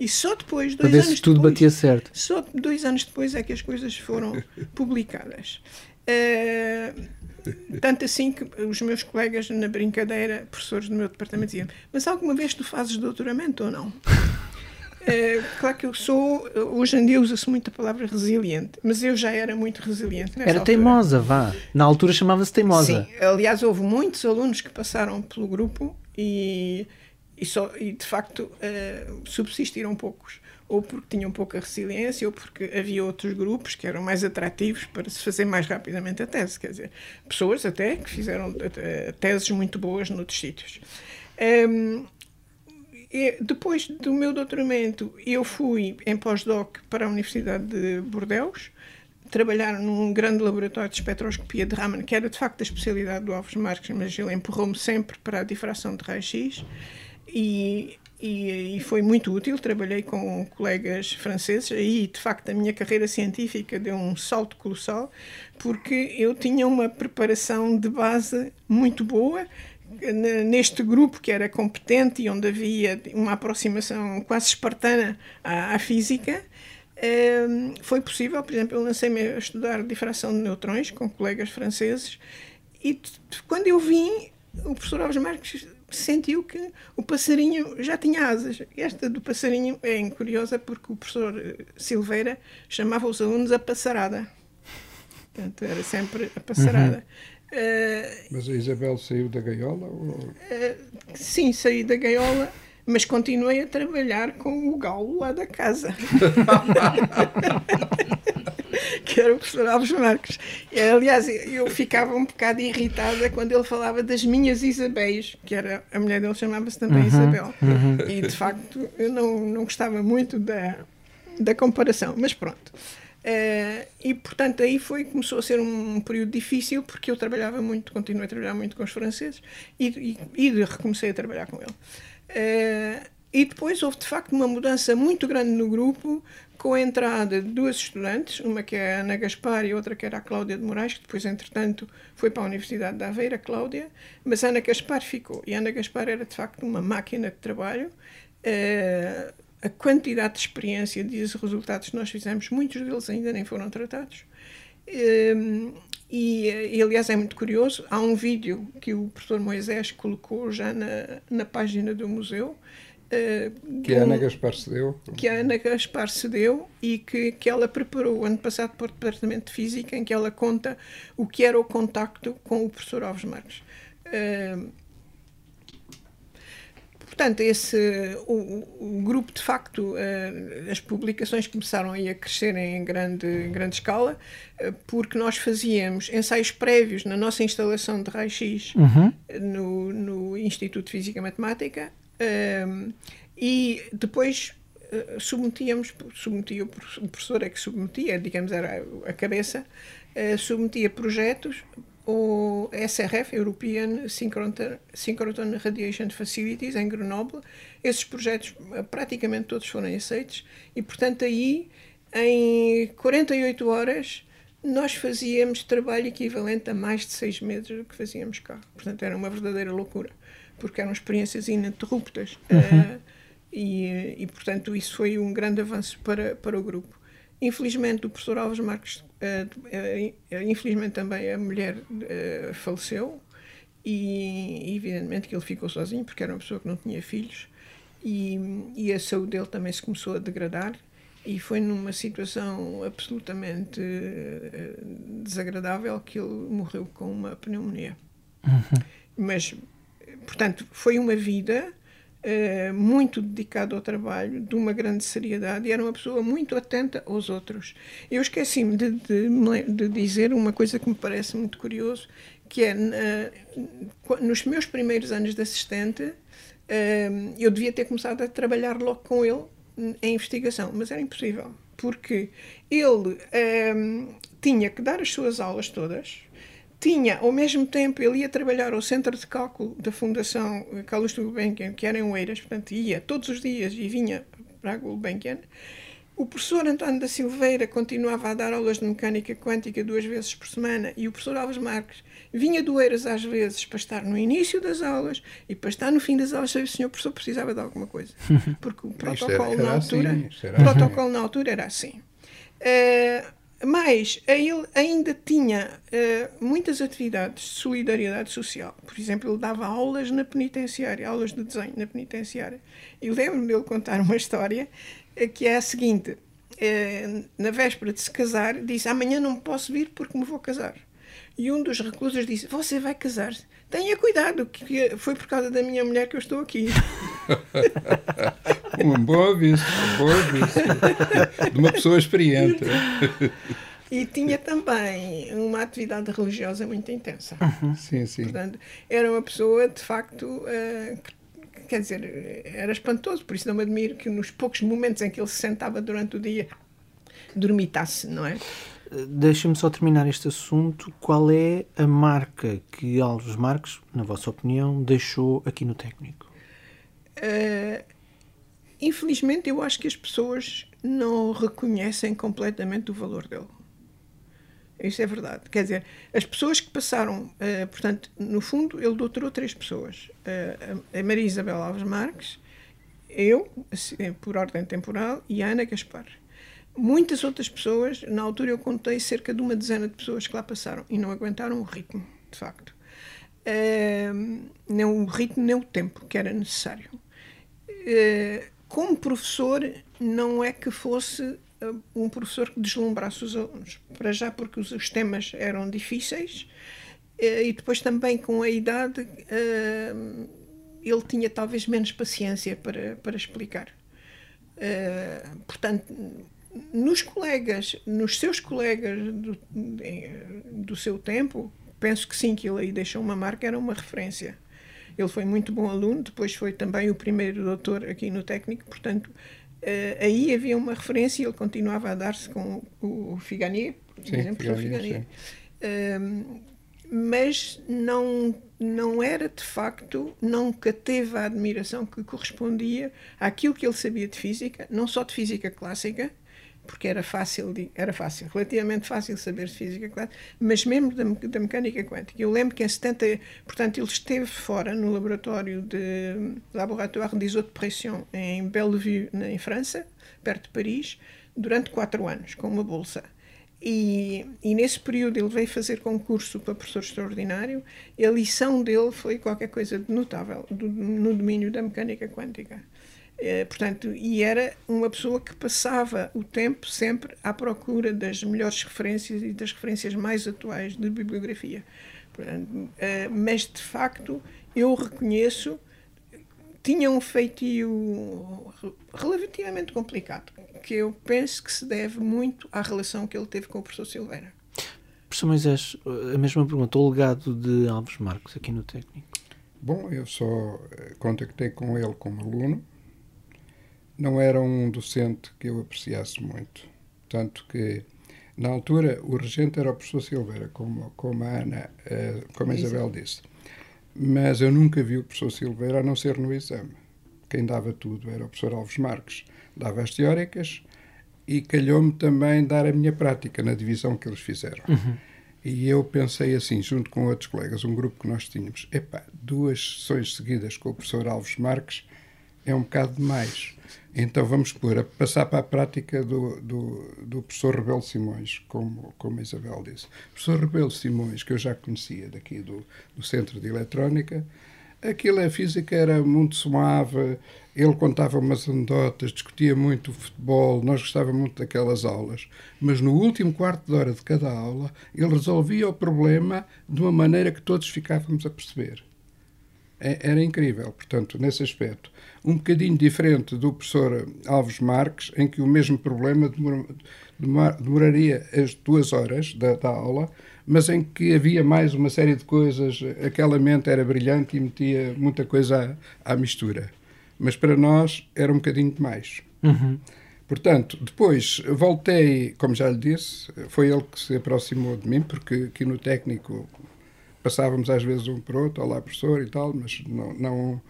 E só depois, dois anos tudo depois, batia certo. Só dois anos depois é que as coisas foram publicadas. Uh, tanto assim que os meus colegas na brincadeira, professores do meu departamento, diziam: Mas alguma vez tu fazes doutoramento ou não? É, claro que eu sou, hoje em dia usa-se muito a palavra resiliente, mas eu já era muito resiliente. era altura. teimosa, vá. Na altura chamava-se teimosa. Sim, aliás, houve muitos alunos que passaram pelo grupo e, e, só, e de facto uh, subsistiram poucos. Ou porque tinham pouca resiliência, ou porque havia outros grupos que eram mais atrativos para se fazer mais rapidamente a tese. Quer dizer, pessoas até que fizeram eh, teses muito boas noutros sítios. Um, depois do meu doutoramento, eu fui em pós-doc para a Universidade de Bordeaux, trabalhar num grande laboratório de espectroscopia de Raman, que era de facto a especialidade do Alves Marques, mas ele empurrou-me sempre para a difração de raio-x e, e, e, foi muito útil. Trabalhei com colegas franceses, aí de facto a minha carreira científica deu um salto colossal, porque eu tinha uma preparação de base muito boa neste grupo que era competente e onde havia uma aproximação quase espartana à, à física, ehm, foi possível, por exemplo, eu lancei-me a estudar difração de neutrões com colegas franceses e quando eu vim, o professor Alves Marques sentiu que o passarinho já tinha asas. Esta do passarinho é curiosa porque o professor eh, Silveira chamava os alunos a passarada. Portanto, era sempre a passarada. Uhum. Uh, mas a Isabel saiu da gaiola? Ou... Uh, sim, saí da gaiola, mas continuei a trabalhar com o galo lá da casa. que era o professor Alves Marques. Aliás, eu ficava um bocado irritada quando ele falava das minhas Isabéis, que era a mulher dele chamava-se também uhum, Isabel. Uhum. E de facto eu não, não gostava muito da, da comparação, mas pronto. Uh, e portanto aí foi começou a ser um, período difícil porque eu trabalhava muito, continuei a trabalhar muito com os franceses e, e, e recomecei a trabalhar com ele. Uh, e depois houve de facto uma mudança muito grande no grupo com a entrada de duas estudantes, uma que é a Ana Gaspar e outra que era a Cláudia de Moraes, que depois entretanto foi para a Universidade de Aveira, Cláudia, mas a Ana Gaspar ficou. E a Ana Gaspar era de facto uma máquina de trabalho. Uh, a quantidade de experiência e os resultados que nós fizemos, muitos deles ainda nem foram tratados. Um, e, e, aliás, é muito curioso: há um vídeo que o professor Moisés colocou já na, na página do museu. Uh, que a Ana Gaspar cedeu. Que a Ana Gaspar cedeu e que, que ela preparou ano passado para o Departamento de Física, em que ela conta o que era o contacto com o professor Alves Marques. Portanto, esse, o, o, grupo, de facto, uh, as publicações começaram a crescer em grande, em grande escala, uh, porque nós fazíamos ensaios prévios na nossa instalação de raio-x uhum. no, no Instituto de Física e Matemática uh, e depois submetíamos, submetia, o professor é que submetia, digamos, era a cabeça, submetia projetos o SRF, European Synchrotron Radiation Facilities, em Grenoble. Esses projetos eh, praticamente todos foram aceitos e, portanto, aí em 48 horas nós fazíamos trabalho equivalente a mais de seis meses do que fazíamos cá. Portanto, era uma verdadeira loucura, porque eram experiências ininterruptas. Uhum. Uh, e, e, portanto, isso foi um grande avanço para, para o grupo. Infelizmente, o professor Alves Marques, infelizmente também a mulher faleceu e, evidentemente, que ele ficou sozinho porque era uma pessoa que não tinha filhos e, e a saúde dele também se começou a degradar e foi numa situação absolutamente desagradável que ele morreu com uma pneumonia. Uhum. Mas, portanto, foi uma vida eh, muito dedicado ao trabalho, de uma grande seriedade, e era uma pessoa muito atenta aos outros. Eu esqueci-me de, de, de, dizer uma coisa que me parece muito curioso, que é, uh, nos meus primeiros anos de assistente, uh, eu devia ter começado a trabalhar logo com ele em investigação, mas era impossível, porque ele tinha que dar as suas aulas todas, tinha, ao mesmo tempo, ele ia trabalhar ao centro de cálculo da Fundação Carlos Gulbenkian, que era em Oeiras, portanto, ia todos os dias e vinha para a Gulbenkian. O professor António da Silveira continuava a dar aulas de mecânica quântica duas vezes por semana e o professor Alves Marques vinha do Oeiras às vezes para estar no início das aulas e para estar no fim das aulas se o senhor professor precisava de alguma coisa. Porque o protocolo, era, era na, altura, assim, protocolo na altura era assim. Uh, mas ele ainda tinha uh, muitas atividades de solidariedade social. Por exemplo, ele dava aulas na penitenciária, aulas de desenho na penitenciária. E lembro-me dele contar uma história uh, que é a seguinte: uh, na véspera de se casar, disse: Amanhã não posso vir porque me vou casar. E um dos reclusos disse: Você vai casar-se? Tenha cuidado, que foi por causa da minha mulher que eu estou aqui. um bom aviso, um bom aviso. De uma pessoa experiente. E tinha também uma atividade religiosa muito intensa. Uhum. Sim, sim. Portanto, era uma pessoa, de facto, uh, quer dizer, era espantoso, por isso não me admiro que nos poucos momentos em que ele se sentava durante o dia dormitasse, não é? Deixa-me só terminar este assunto. Qual é a marca que Alves Marques, na vossa opinião, deixou aqui no técnico? Uh, infelizmente, eu acho que as pessoas não reconhecem completamente o valor dele. Isso é verdade. Quer dizer, as pessoas que passaram, uh, portanto, no fundo, ele doutorou três pessoas: uh, a Maria Isabel Alves Marques, eu, assim, por ordem temporal, e a Ana Gaspar. Muitas outras pessoas, na altura eu contei cerca de uma dezena de pessoas que lá passaram e não aguentaram o ritmo, de facto. Uh, nem o ritmo, nem o tempo que era necessário. Uh, como professor, não é que fosse uh, um professor que deslumbrasse os alunos, para já porque os, temas eram difíceis e depois também com a idade ele tinha talvez menos paciência para, para explicar. portanto, nos colegas, nos seus colegas do, do seu tempo, penso que sim, que ele aí deixou uma marca, era uma referência. Ele foi muito bom aluno, depois foi também o primeiro doutor aqui no técnico, portanto, aí havia uma referência e ele continuava a dar-se com o Figani, por Sim, exemplo, o Figani, Figani. Ehm, mas não, não era de facto, nunca teve a admiração que correspondia àquilo que ele sabia de física, não só de física clássica, porque era fácil, era fácil, relativamente fácil saber de física clássica, mas mesmo da, da mecânica quântica. Eu lembro que em 70, portanto, ele esteve fora no laboratório de Laboratoire des Eaux de Pression em Bellevue, em França, perto de Paris, durante quatro anos, com uma bolsa. E, e, nesse período ele veio fazer concurso para professor extraordinário a lição dele foi qualquer coisa de notável do, no domínio da mecânica quântica. Eh, portanto, e era uma pessoa que passava o tempo sempre à procura das melhores referências e das referências mais atuais de bibliografia. Portanto, eh, mas, de facto, eu reconheço tinha um feitio relativamente complicado, que eu penso que se deve muito à relação que ele teve com o professor Silveira. Professor Moisés, a mesma pergunta, o legado de Alves Marcos aqui no técnico? Bom, eu só eh, contactei com ele como aluno, não era um docente que eu apreciasse muito. Tanto que, na altura, o regente era o professor Silveira, como, como a Ana, uh, como a Isabel disse. Mas eu nunca vi o professor Silveira a não ser no exame. Quem dava tudo era o professor Alves Marques. Dava as teóricas e calhou-me também dar a minha prática na divisão que eles fizeram. Uhum. E eu pensei assim, junto com outros colegas, um grupo que nós tínhamos, epá, duas sessões seguidas com o professor Alves Marques é um bocado demais. Então vamos pôr, a passar para a prática do, do, do professor Rebelo Simões, como, como a Isabel disse. O professor Rebelo Simões, que eu já conhecia daqui do, do Centro de Eletrónica, aquilo, a física era muito suave, ele contava umas anedotas, discutia muito o futebol, nós gostávamos muito daquelas aulas, mas no último quarto de hora de cada aula, ele resolvia o problema de uma maneira que todos ficávamos a perceber. É, era incrível, portanto, nesse aspecto. Um bocadinho diferente do professor Alves Marques, em que o mesmo problema demoraria as duas horas da, da aula, mas em que havia mais uma série de coisas, aquela mente era brilhante e metia muita coisa à, à mistura. Mas para nós era um bocadinho demais. Uhum. Portanto, depois voltei, como já lhe disse, foi ele que se aproximou de mim, porque aqui no técnico passávamos às vezes um para outro, olá professor e tal, mas não, não,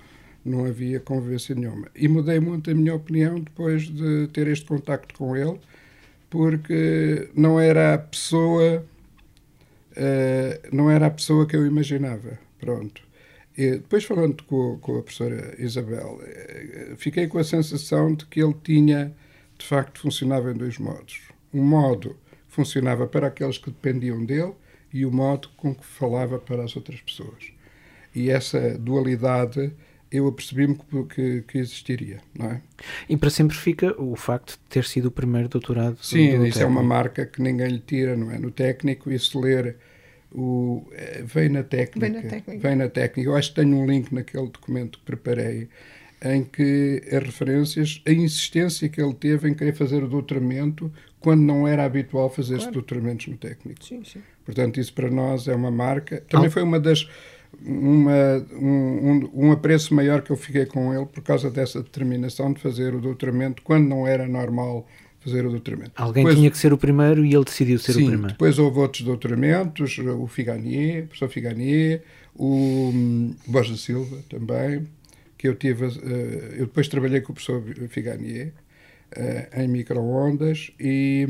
não havia convivência nenhuma. E mudei muito a minha opinião depois de ter este contacto com ele, porque não era a pessoa, uh, não era a pessoa que eu imaginava. Pronto. E depois falando com, com a professora Isabel, uh, fiquei com a sensação de que ele tinha, de facto, funcionava em dois modos. Um modo funcionava para aqueles que dependiam dele e o modo com que falava para as outras pessoas. E essa dualidade eu apercebi-me que, que, existiria, não é? E para sempre fica o facto de ter sido o primeiro doutorado. Sim, do isso técnico. é uma marca que ninguém lhe tira, não é? No técnico, e se ler o. Eh, vem na técnica. Vem na técnica. Vem na técnica. Eu acho que tenho um link naquele documento que preparei em que as referências, a insistência que ele teve em querer fazer o doutoramento quando não era habitual fazer claro. doutoramentos no técnico. Sim, sim. Portanto, isso para nós é uma marca. Também foi uma das uma, um, um, apreço maior que eu fiquei com ele por causa dessa determinação de fazer o doutoramento quando não era normal fazer o doutoramento. Alguém depois, tinha que ser o primeiro e ele decidiu ser sim, o primeiro. Depois houve outros doutoramentos, o Figanier, o professor Figanier, o um, Borges da Silva também, que eu tive, uh, eu depois trabalhei com o professor Figanier, uh, em microondas e,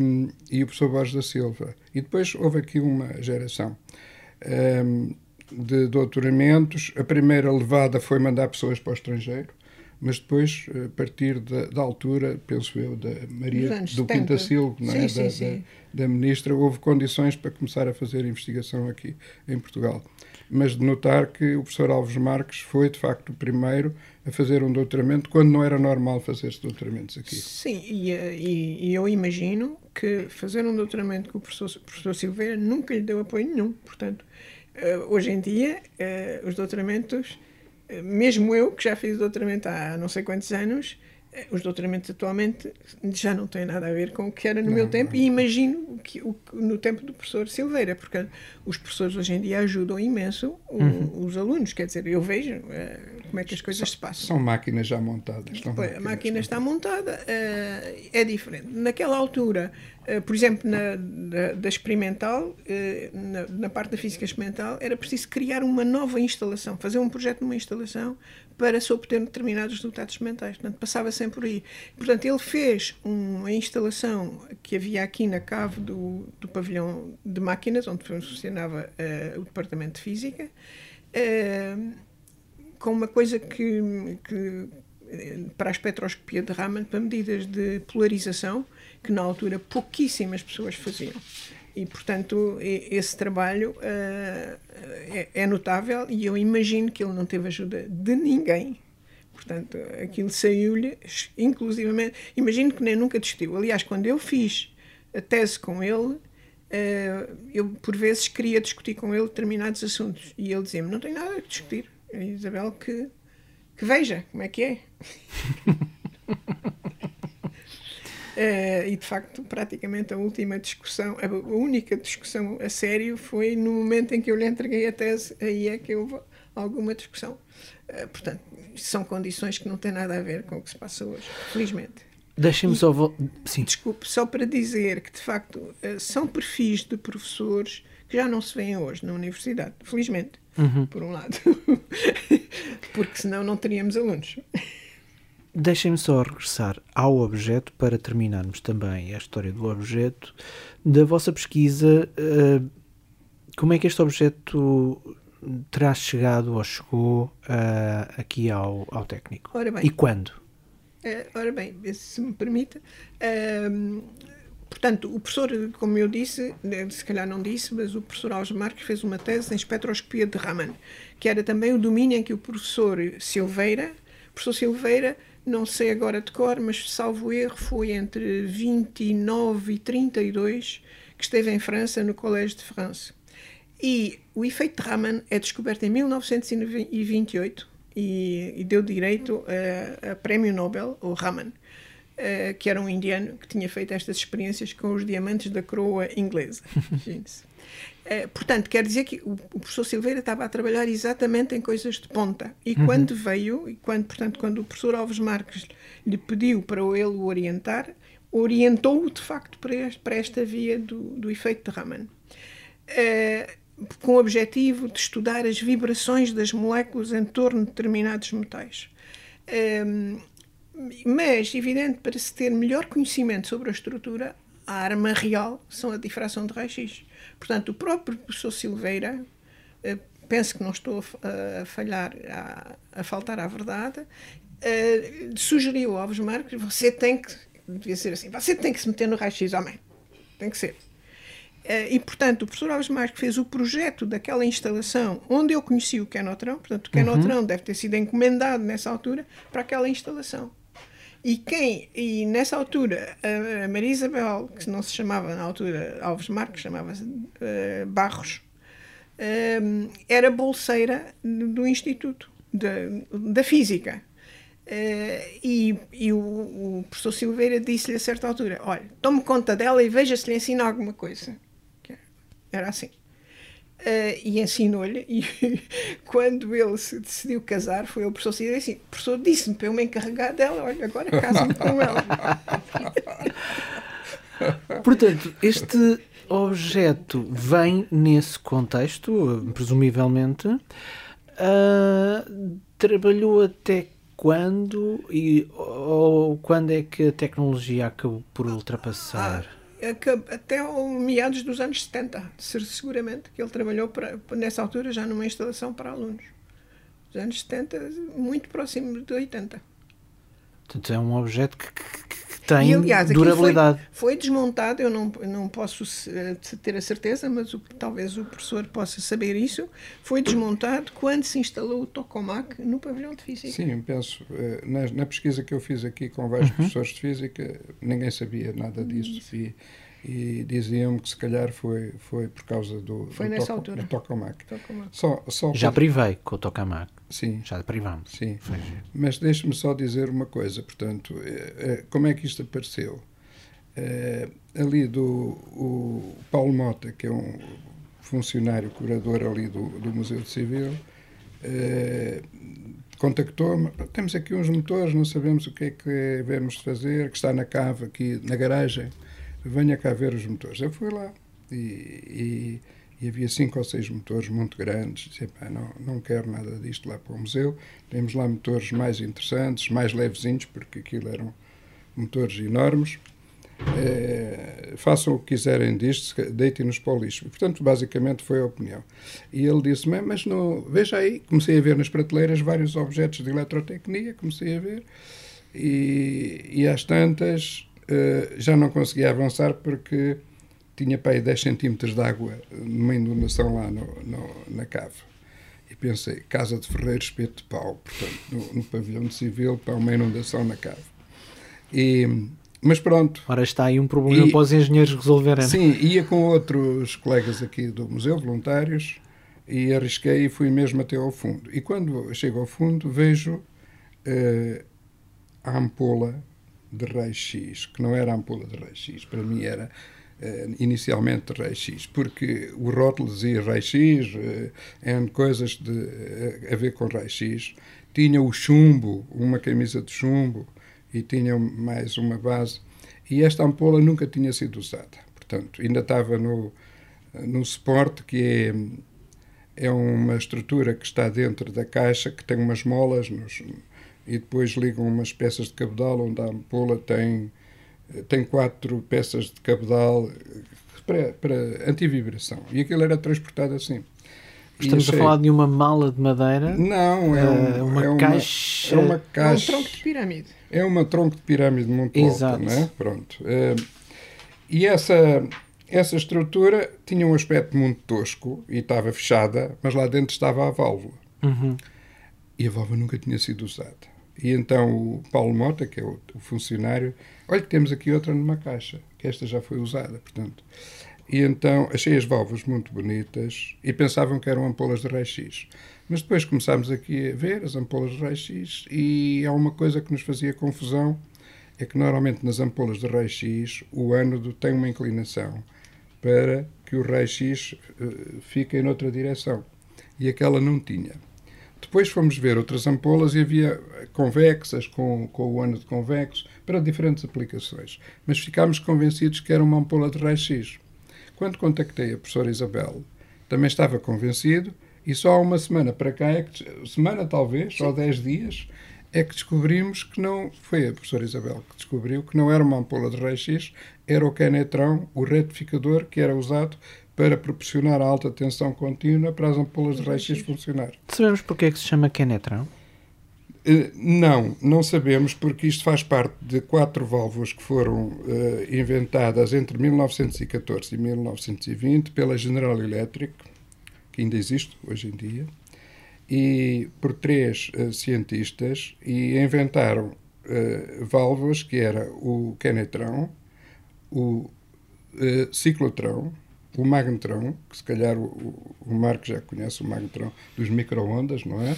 e o professor Borges da Silva. E depois houve aqui uma geração um, de doutoramentos. A primeira levada foi mandar pessoas para o estrangeiro, mas depois, a partir da, da altura, penso eu, da Maria do Pintacilgo, não é? Sim, da, sim, sim. Da, da, ministra, houve condições para começar a fazer investigação aqui em Portugal. Mas de notar que o professor Alves Marques foi, de facto, o primeiro a fazer um doutoramento quando não era normal fazer-se doutoramentos aqui. Sim, e, e, e, eu imagino que fazer um doutoramento com o professor, professor Silveira nunca lhe deu apoio nenhum. Portanto, eh, hoje em dia, eh, os doutoramentos, eh, mesmo eu, que já fiz doutoramento há não sei quantos anos, Os doutoramentos atualmente já não têm nada a ver com o que era no não, meu tempo não. e imagino que o, no tempo do professor Silveira, porque os professores hoje em dia ajudam imenso o, uhum. os alunos, quer dizer, eu vejo uh, como é que as coisas se passam. São máquinas já montadas. Depois, a máquina está montada, uh, é diferente. Naquela altura, por exemplo, na, da, da experimental, na, na parte da física experimental, era preciso criar uma nova instalação, fazer um projeto numa instalação para se obter determinados resultados mentais. Portanto, passava sempre por aí. Portanto, ele fez uma instalação que havia aqui na cave do, do pavilhão de máquinas, onde funcionava uh, o departamento de física, uh, com uma coisa que, que para a espectroscopia de Raman, para medidas de polarização, que na altura pouquíssimas pessoas faziam. E, portanto, esse trabalho uh, é, é, notável e eu imagino que ele não teve ajuda de ninguém. Portanto, aquilo saiu-lhe, inclusivamente. Imagino que nem nunca discutiu. Aliás, quando eu fiz a tese com ele, uh, eu por vezes queria discutir com ele determinados assuntos e ele dizia-me: Não tem nada a discutir. A Isabel, que, que veja como é que é. Uh, e de facto, praticamente a última discussão, a única discussão a sério foi no momento em que eu lhe entreguei a tese, aí é que houve alguma discussão. Uh, portanto, são condições que não têm nada a ver com o que se passa hoje, felizmente. Deixem-me só. Vo... Sim. Desculpe, só para dizer que de facto uh, são perfis de professores que já não se vêem hoje na universidade, felizmente, uhum. por um lado, porque senão não teríamos alunos. Deixem-me só regressar ao objeto para terminarmos também a história do objeto. Da vossa pesquisa, eh, como é que este objeto terá chegado ou chegou uh, aqui ao, ao técnico? Bem, e quando? Uh, ora bem, se me permite, uh, portanto, o professor, como eu disse, se calhar não disse, mas o professor Alves Marques fez uma tese em espectroscopia de Raman, que era também o domínio em que o professor Silveira, professor Silveira, não sei agora de cor, mas salvo erro, foi entre 29 e 32 que esteve em França, no Collège de France. E o efeito de Raman é descoberto em 1928 e, e deu direito a, a, prémio Nobel, o Raman, uh, que era um indiano que tinha feito estas experiências com os diamantes da coroa inglesa. Eh, portanto, quer dizer que o, professor Silveira estava a trabalhar exatamente em coisas de ponta. E uhum. quando veio, e quando, portanto, quando o professor Alves Marques lhe pediu para ele o orientar, orientou-o de facto para, este, para, esta via do, do efeito de Raman. Uh, com o objetivo de estudar as vibrações das moléculas em torno de determinados metais. Um, mas, evidente, para se ter melhor conhecimento sobre a estrutura, a arma real são a difração de raio-x. Portanto, o próprio professor Silveira, eh, penso que não estou a, falhar, a, a faltar à verdade, eh, sugeriu ao Alves Marques, você tem que, devia ser assim, você tem que se meter no raio-x, homem, tem que ser. Eh, e, portanto, o professor Alves Marques fez o projeto daquela instalação onde eu conheci o Kenotrão, portanto, o Kenotrão uhum. deve ter sido encomendado nessa altura para aquela instalação. E quem, e nessa altura, a Maria Isabel, que não se chamava na altura Alves Marques, chamava-se uh, Barros, uh, era bolseira do Instituto da Física. Uh, e, e o, o, professor Silveira disse-lhe a certa altura: Olha, tome conta dela e veja se lhe ensina alguma coisa. Era assim. Uh, e ensinou-lhe. E quando ele se decidiu casar, foi o professor Cid assim: o professor disse-me para eu me encarregar dela, olha, agora casa-me com ela. Portanto, este objeto vem nesse contexto, presumivelmente. Uh, trabalhou até quando e ou quando é que a tecnologia acabou por ultrapassar? Ah até meados dos anos 70, seguramente, que ele trabalhou para, nessa altura já numa instalação para alunos. Os anos 70, muito próximo de 80. Portanto, é um objeto que, que tem e, aliás, durabilidade. Foi, foi, desmontado, eu não, não posso ter a certeza, mas o, talvez o professor possa saber isso. Foi desmontado quando se instalou o tokamak no pavilhão de física. Sim, penso. Eh, na, na pesquisa que eu fiz aqui com vários uhum. professores de física, ninguém sabia nada disso. E, e diziam-me que se calhar foi, foi por causa do, Foi do, nessa toca- altura. do tokamak. Tokamak. Só, só Já para- privei com o Tokamak. Sim, Já privamos. sim. Foi. Mas deixe-me só dizer uma coisa, portanto, eh, eh, como é que isto apareceu? Eh, ali do o Paulo Mota, que é um funcionário curador ali do, do Museu de Civil, contactou-me, temos aqui uns motores, não sabemos o que é que devemos fazer, que está na cave aqui na garagem, venha cá ver os motores. Eu fui lá e, e- e havia cinco ou seis motores muito grandes, disse, "Epá, não, não quero nada disto lá para o museu, temos lá motores mais interessantes, mais levezinhos, porque aquilo eram motores enormes, eh, façam o que quiserem disto, deitem-nos para o lixo. Portanto, basicamente foi a opinião. E ele disse-me, mas não, veja aí, comecei a ver nas prateleiras vários objetos de eletrotecnia, comecei a ver, e, e às tantas já não conseguia avançar porque tinha para aí 10 centímetros de água numa inundação lá no, no- na cave. E pensei, Casa de Ferreiro, espeto de pau, portanto, no, no pavilhão civil, para uma inundação na cave. E, mas pronto, Ora, está aí um problema E- para os engenheiros resolverem. Sim, ia com outros colegas aqui do museu, voluntários, e arrisquei e fui mesmo até ao fundo. E quando chego ao fundo, vejo eh, a ampola de raio-x, que não era ampola de raio-x, para mim era eh, inicialmente raio-x, porque o rótulo dizia raio-x, eh, eram coisas de, eh, a ver com raio-x. Tinha o chumbo, uma camisa de chumbo, e tinha mais uma base. E esta ampola nunca tinha sido usada. Portanto, ainda estava no, no suporte, que é, é uma estrutura que está dentro da caixa, que tem umas molas nos, e depois ligam umas peças de cabedal, onde a ampola tem, tem quatro peças de cabedal para, para antivibração. E aquilo era transportado assim. Estamos a achei- falar de uma mala de madeira. Não, é, eh, um- uma é uma caixa- É uma É um caixa. tronco de pirâmide. É uma tronco de pirâmide muito Exato. alta, não é? Pronto. Eh, e essa, essa estrutura tinha um aspecto muito tosco e estava fechada, mas lá dentro estava a válvula. Uhum. E a válvula nunca tinha sido usada. E então o Paulo Mota, que é o, funcionário, olha que temos aqui outra numa caixa, que esta já foi usada, portanto. E então achei as válvulas muito bonitas e pensavam que eram ampolas de raio-x. Mas depois começámos aqui a ver as ampolas de raio-x e há uma coisa que nos fazia confusão, é que normalmente nas ampolas de raio-x o ânodo tem uma inclinação para que o raio-x eh, fique em outra direção. E aquela não tinha. Depois fomos ver outras ampolas e havia convexas, com, com o ânodo convexo, para diferentes aplicações. Mas ficámos convencidos que era uma ampola de raio-x. Quando contactei a professora Isabel, também estava convencido, e só há uma semana para cá, é que, semana talvez, ou dez dias, é que descobrimos que não, foi a professora Isabel que descobriu que não era uma ampola de raio-x, era o canetrão, o retificador que era usado para proporcionar a alta tensão contínua para as ampolas de raio-x funcionar. Sabemos porque é que se chama Kenetrão? Eh, Não, não sabemos, porque isto faz parte de quatro válvulas que foram eh, inventadas entre 1914 e 1920 pela General Electric, que ainda existe hoje em dia, e por três eh, cientistas, e inventaram eh, válvulas que era o Kenetrão, o eh, ciclotrão, o magnetrão, que se calhar o, o, Marco já conhece o magnetrão dos micro-ondas, não é?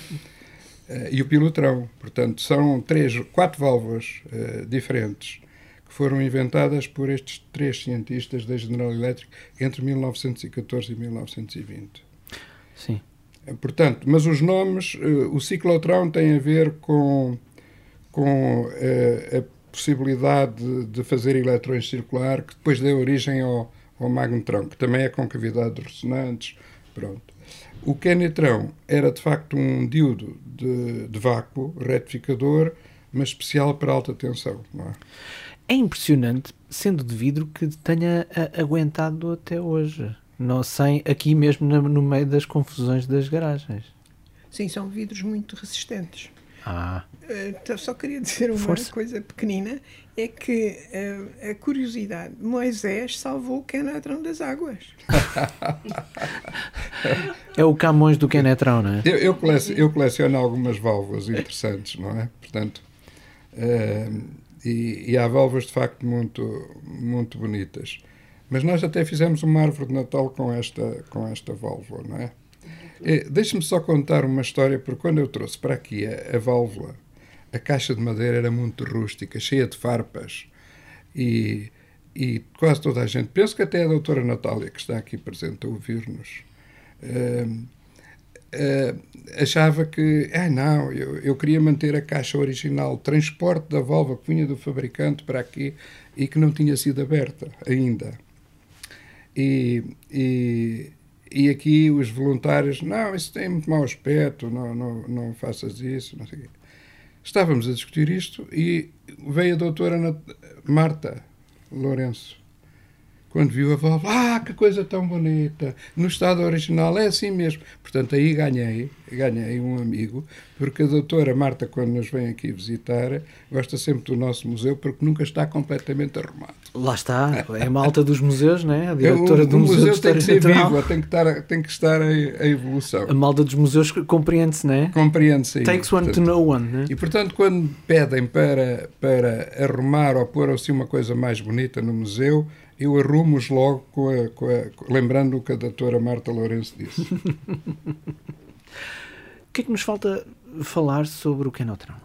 Eh, e o pilotrão. Portanto, são três, quatro válvulas eh, diferentes que foram inventadas por estes três cientistas da General Electric entre 1914 e 1920. Sim. Eh, Portanto, mas os nomes, eh, o ciclotrão tem a ver com, com eh, a possibilidade de, de fazer eletrões circular, que depois deu origem ao, ao magnetrão, que também é com cavidades ressonantes. Pronto. O Kenetrão era de facto um diodo de, de vácuo retificador, mas especial para alta tensão. Não é? É impressionante, sendo de vidro, que tenha a- aguentado até hoje. Não sei, aqui mesmo no, no meio das confusões das garagens. Sim, são vidros muito resistentes. Ah, então, só queria dizer uma Força. coisa pequenina, é que eh, a curiosidade, Moisés salvou o Kenetrão das águas. é o Camões do Kenetrão, não é? Eu, eu, coleciono, eu coleciono algumas válvulas interessantes, não é? Portanto, eh, e, e há válvulas de facto muito, muito bonitas. Mas nós até fizemos uma árvore de Natal com esta, com esta válvula, não é? Deixe-me só contar uma história, porque quando eu trouxe para aqui a, a válvula, a caixa de madeira era muito rústica, cheia de farpas, e, e quase toda a gente, penso que até a doutora Natália, que está aqui presente a ouvir-nos, uh, achava que, ah não, eu, eu queria manter a caixa original, o transporte da válvula que vinha do fabricante para aqui e que não tinha sido aberta ainda. E, e, e aqui os voluntários, não, isso tem muito mau aspecto, não, não, não faças isso, não sei o quê. Estávamos a discutir isto e veio a doutora Marta Lourenço quando viu a válvula, ah, que coisa tão bonita, no estado original é assim mesmo. Portanto, aí ganhei, ganhei um amigo, porque a doutora Marta, quando nos vem aqui visitar, gosta sempre do nosso museu, porque nunca está completamente arrumado. Lá está, é a malta dos museus, né? a diretora o, do o Museu, museu tem que ser vivo, tem que estar, tem que estar em, evolução. A malta dos museus compreende-se, não é? Compreende-se. Takes one portanto, to know one, né? E, portanto, quando pedem para, para arrumar ou pôr assim uma coisa mais bonita no museu, eu arrumo-os logo com a, com a, lembrando o que a doutora Marta Lourenço disse. o que é que nos falta falar sobre o Kenotrão?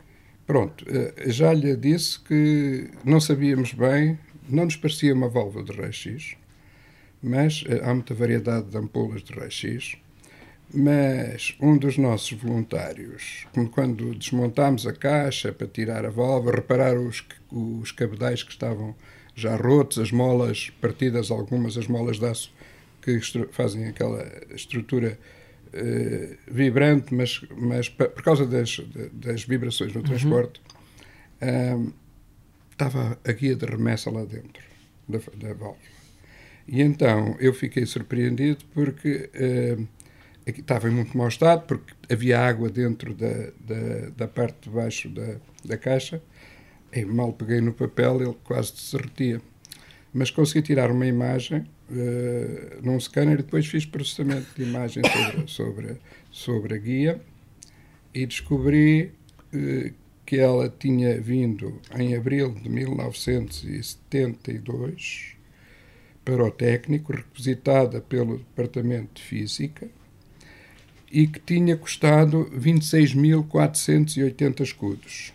Pronto, eh, já lhe disse que não sabíamos bem, não nos parecia uma válvula de raio-x, mas eh, há muita variedade de ampolas de raio-x. Mas um dos nossos voluntários, quando desmontámos a caixa para tirar a válvula, reparar os, os cabedais que estavam já rotos, as molas partidas, algumas as molas de aço que fazem aquela estrutura uh, vibrante, mas, mas por causa das, das vibrações no uhum. transporte, uh, estava a guia de remessa lá dentro da, da válvula. E então eu fiquei surpreendido porque uh, estava em muito mau estado, porque havia água dentro da, da, da parte de baixo da, da caixa e mal peguei no papel, ele quase se derretia. Mas consegui tirar uma imagem uh, num scanner e depois fiz processamento de imagem sobre, sobre, sobre a guia e descobri uh, que ela tinha vindo em abril de 1972 para o técnico, requisitada pelo Departamento de Física e que tinha custado 26.480 escudos.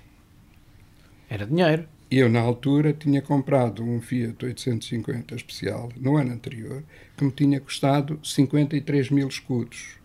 Era dinheiro. Eu, na altura, tinha comprado um Fiat 850 especial, no ano anterior, que me tinha custado 53 mil escudos.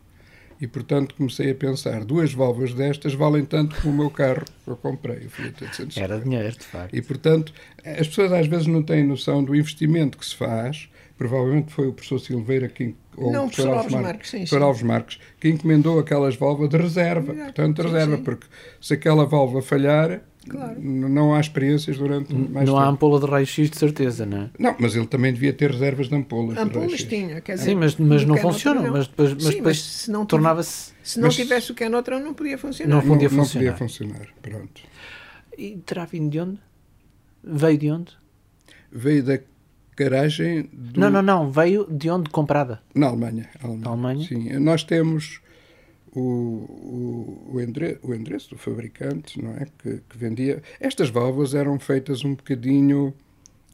E, portanto, comecei a pensar, duas válvulas destas valem tanto como o meu carro que eu comprei, o Fiat 850. Era dinheiro, de facto. E, portanto, as pessoas às vezes não têm noção do investimento que se faz. Provavelmente foi o professor Silveira que ou não, o professor Alves Marques, Marques, sim, sim. Alves Marques, que encomendou aquelas válvulas de reserva, portanto, de reserva, sim. porque se aquela válvula falhar, Claro. Não há experiências durante mais Não tempo. há ampola de raio-x de certeza, não é? Não, mas ele também devia ter reservas de ampolas. Ampolas de tinha, quer dizer. Sim, mas, mas não funciona. Mas depois, mas Sim, depois se não tornava-se. Se não mas, tivesse o Canotron, não podia funcionar. Não podia não, funcionar. Não podia funcionar, pronto. E terá vindo de onde? Veio de onde? Veio da garagem do... Não, não, não. Veio de onde comprada? Na Alemanha. Alemanha. Alemanha? Sim. Nós temos o, o, o, endereço, o endereço do fabricante, não é? Que, que, vendia. Estas válvulas eram feitas um bocadinho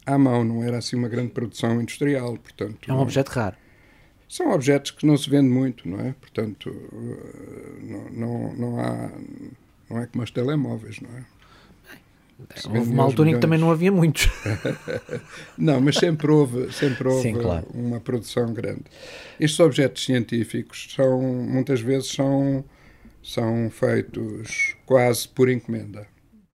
à mão, não era assim uma grande produção industrial, portanto. É um objeto raro. São objetos que não se vende muito, não é? Portanto, eh, não, não, não há. Não é como os telemóveis, não é? Houve uma altura em que também não havia muitos. não, mas sempre houve, sempre houve Sim, claro. uma produção grande. Estes objetos científicos são, muitas vezes, são, são feitos quase por encomenda.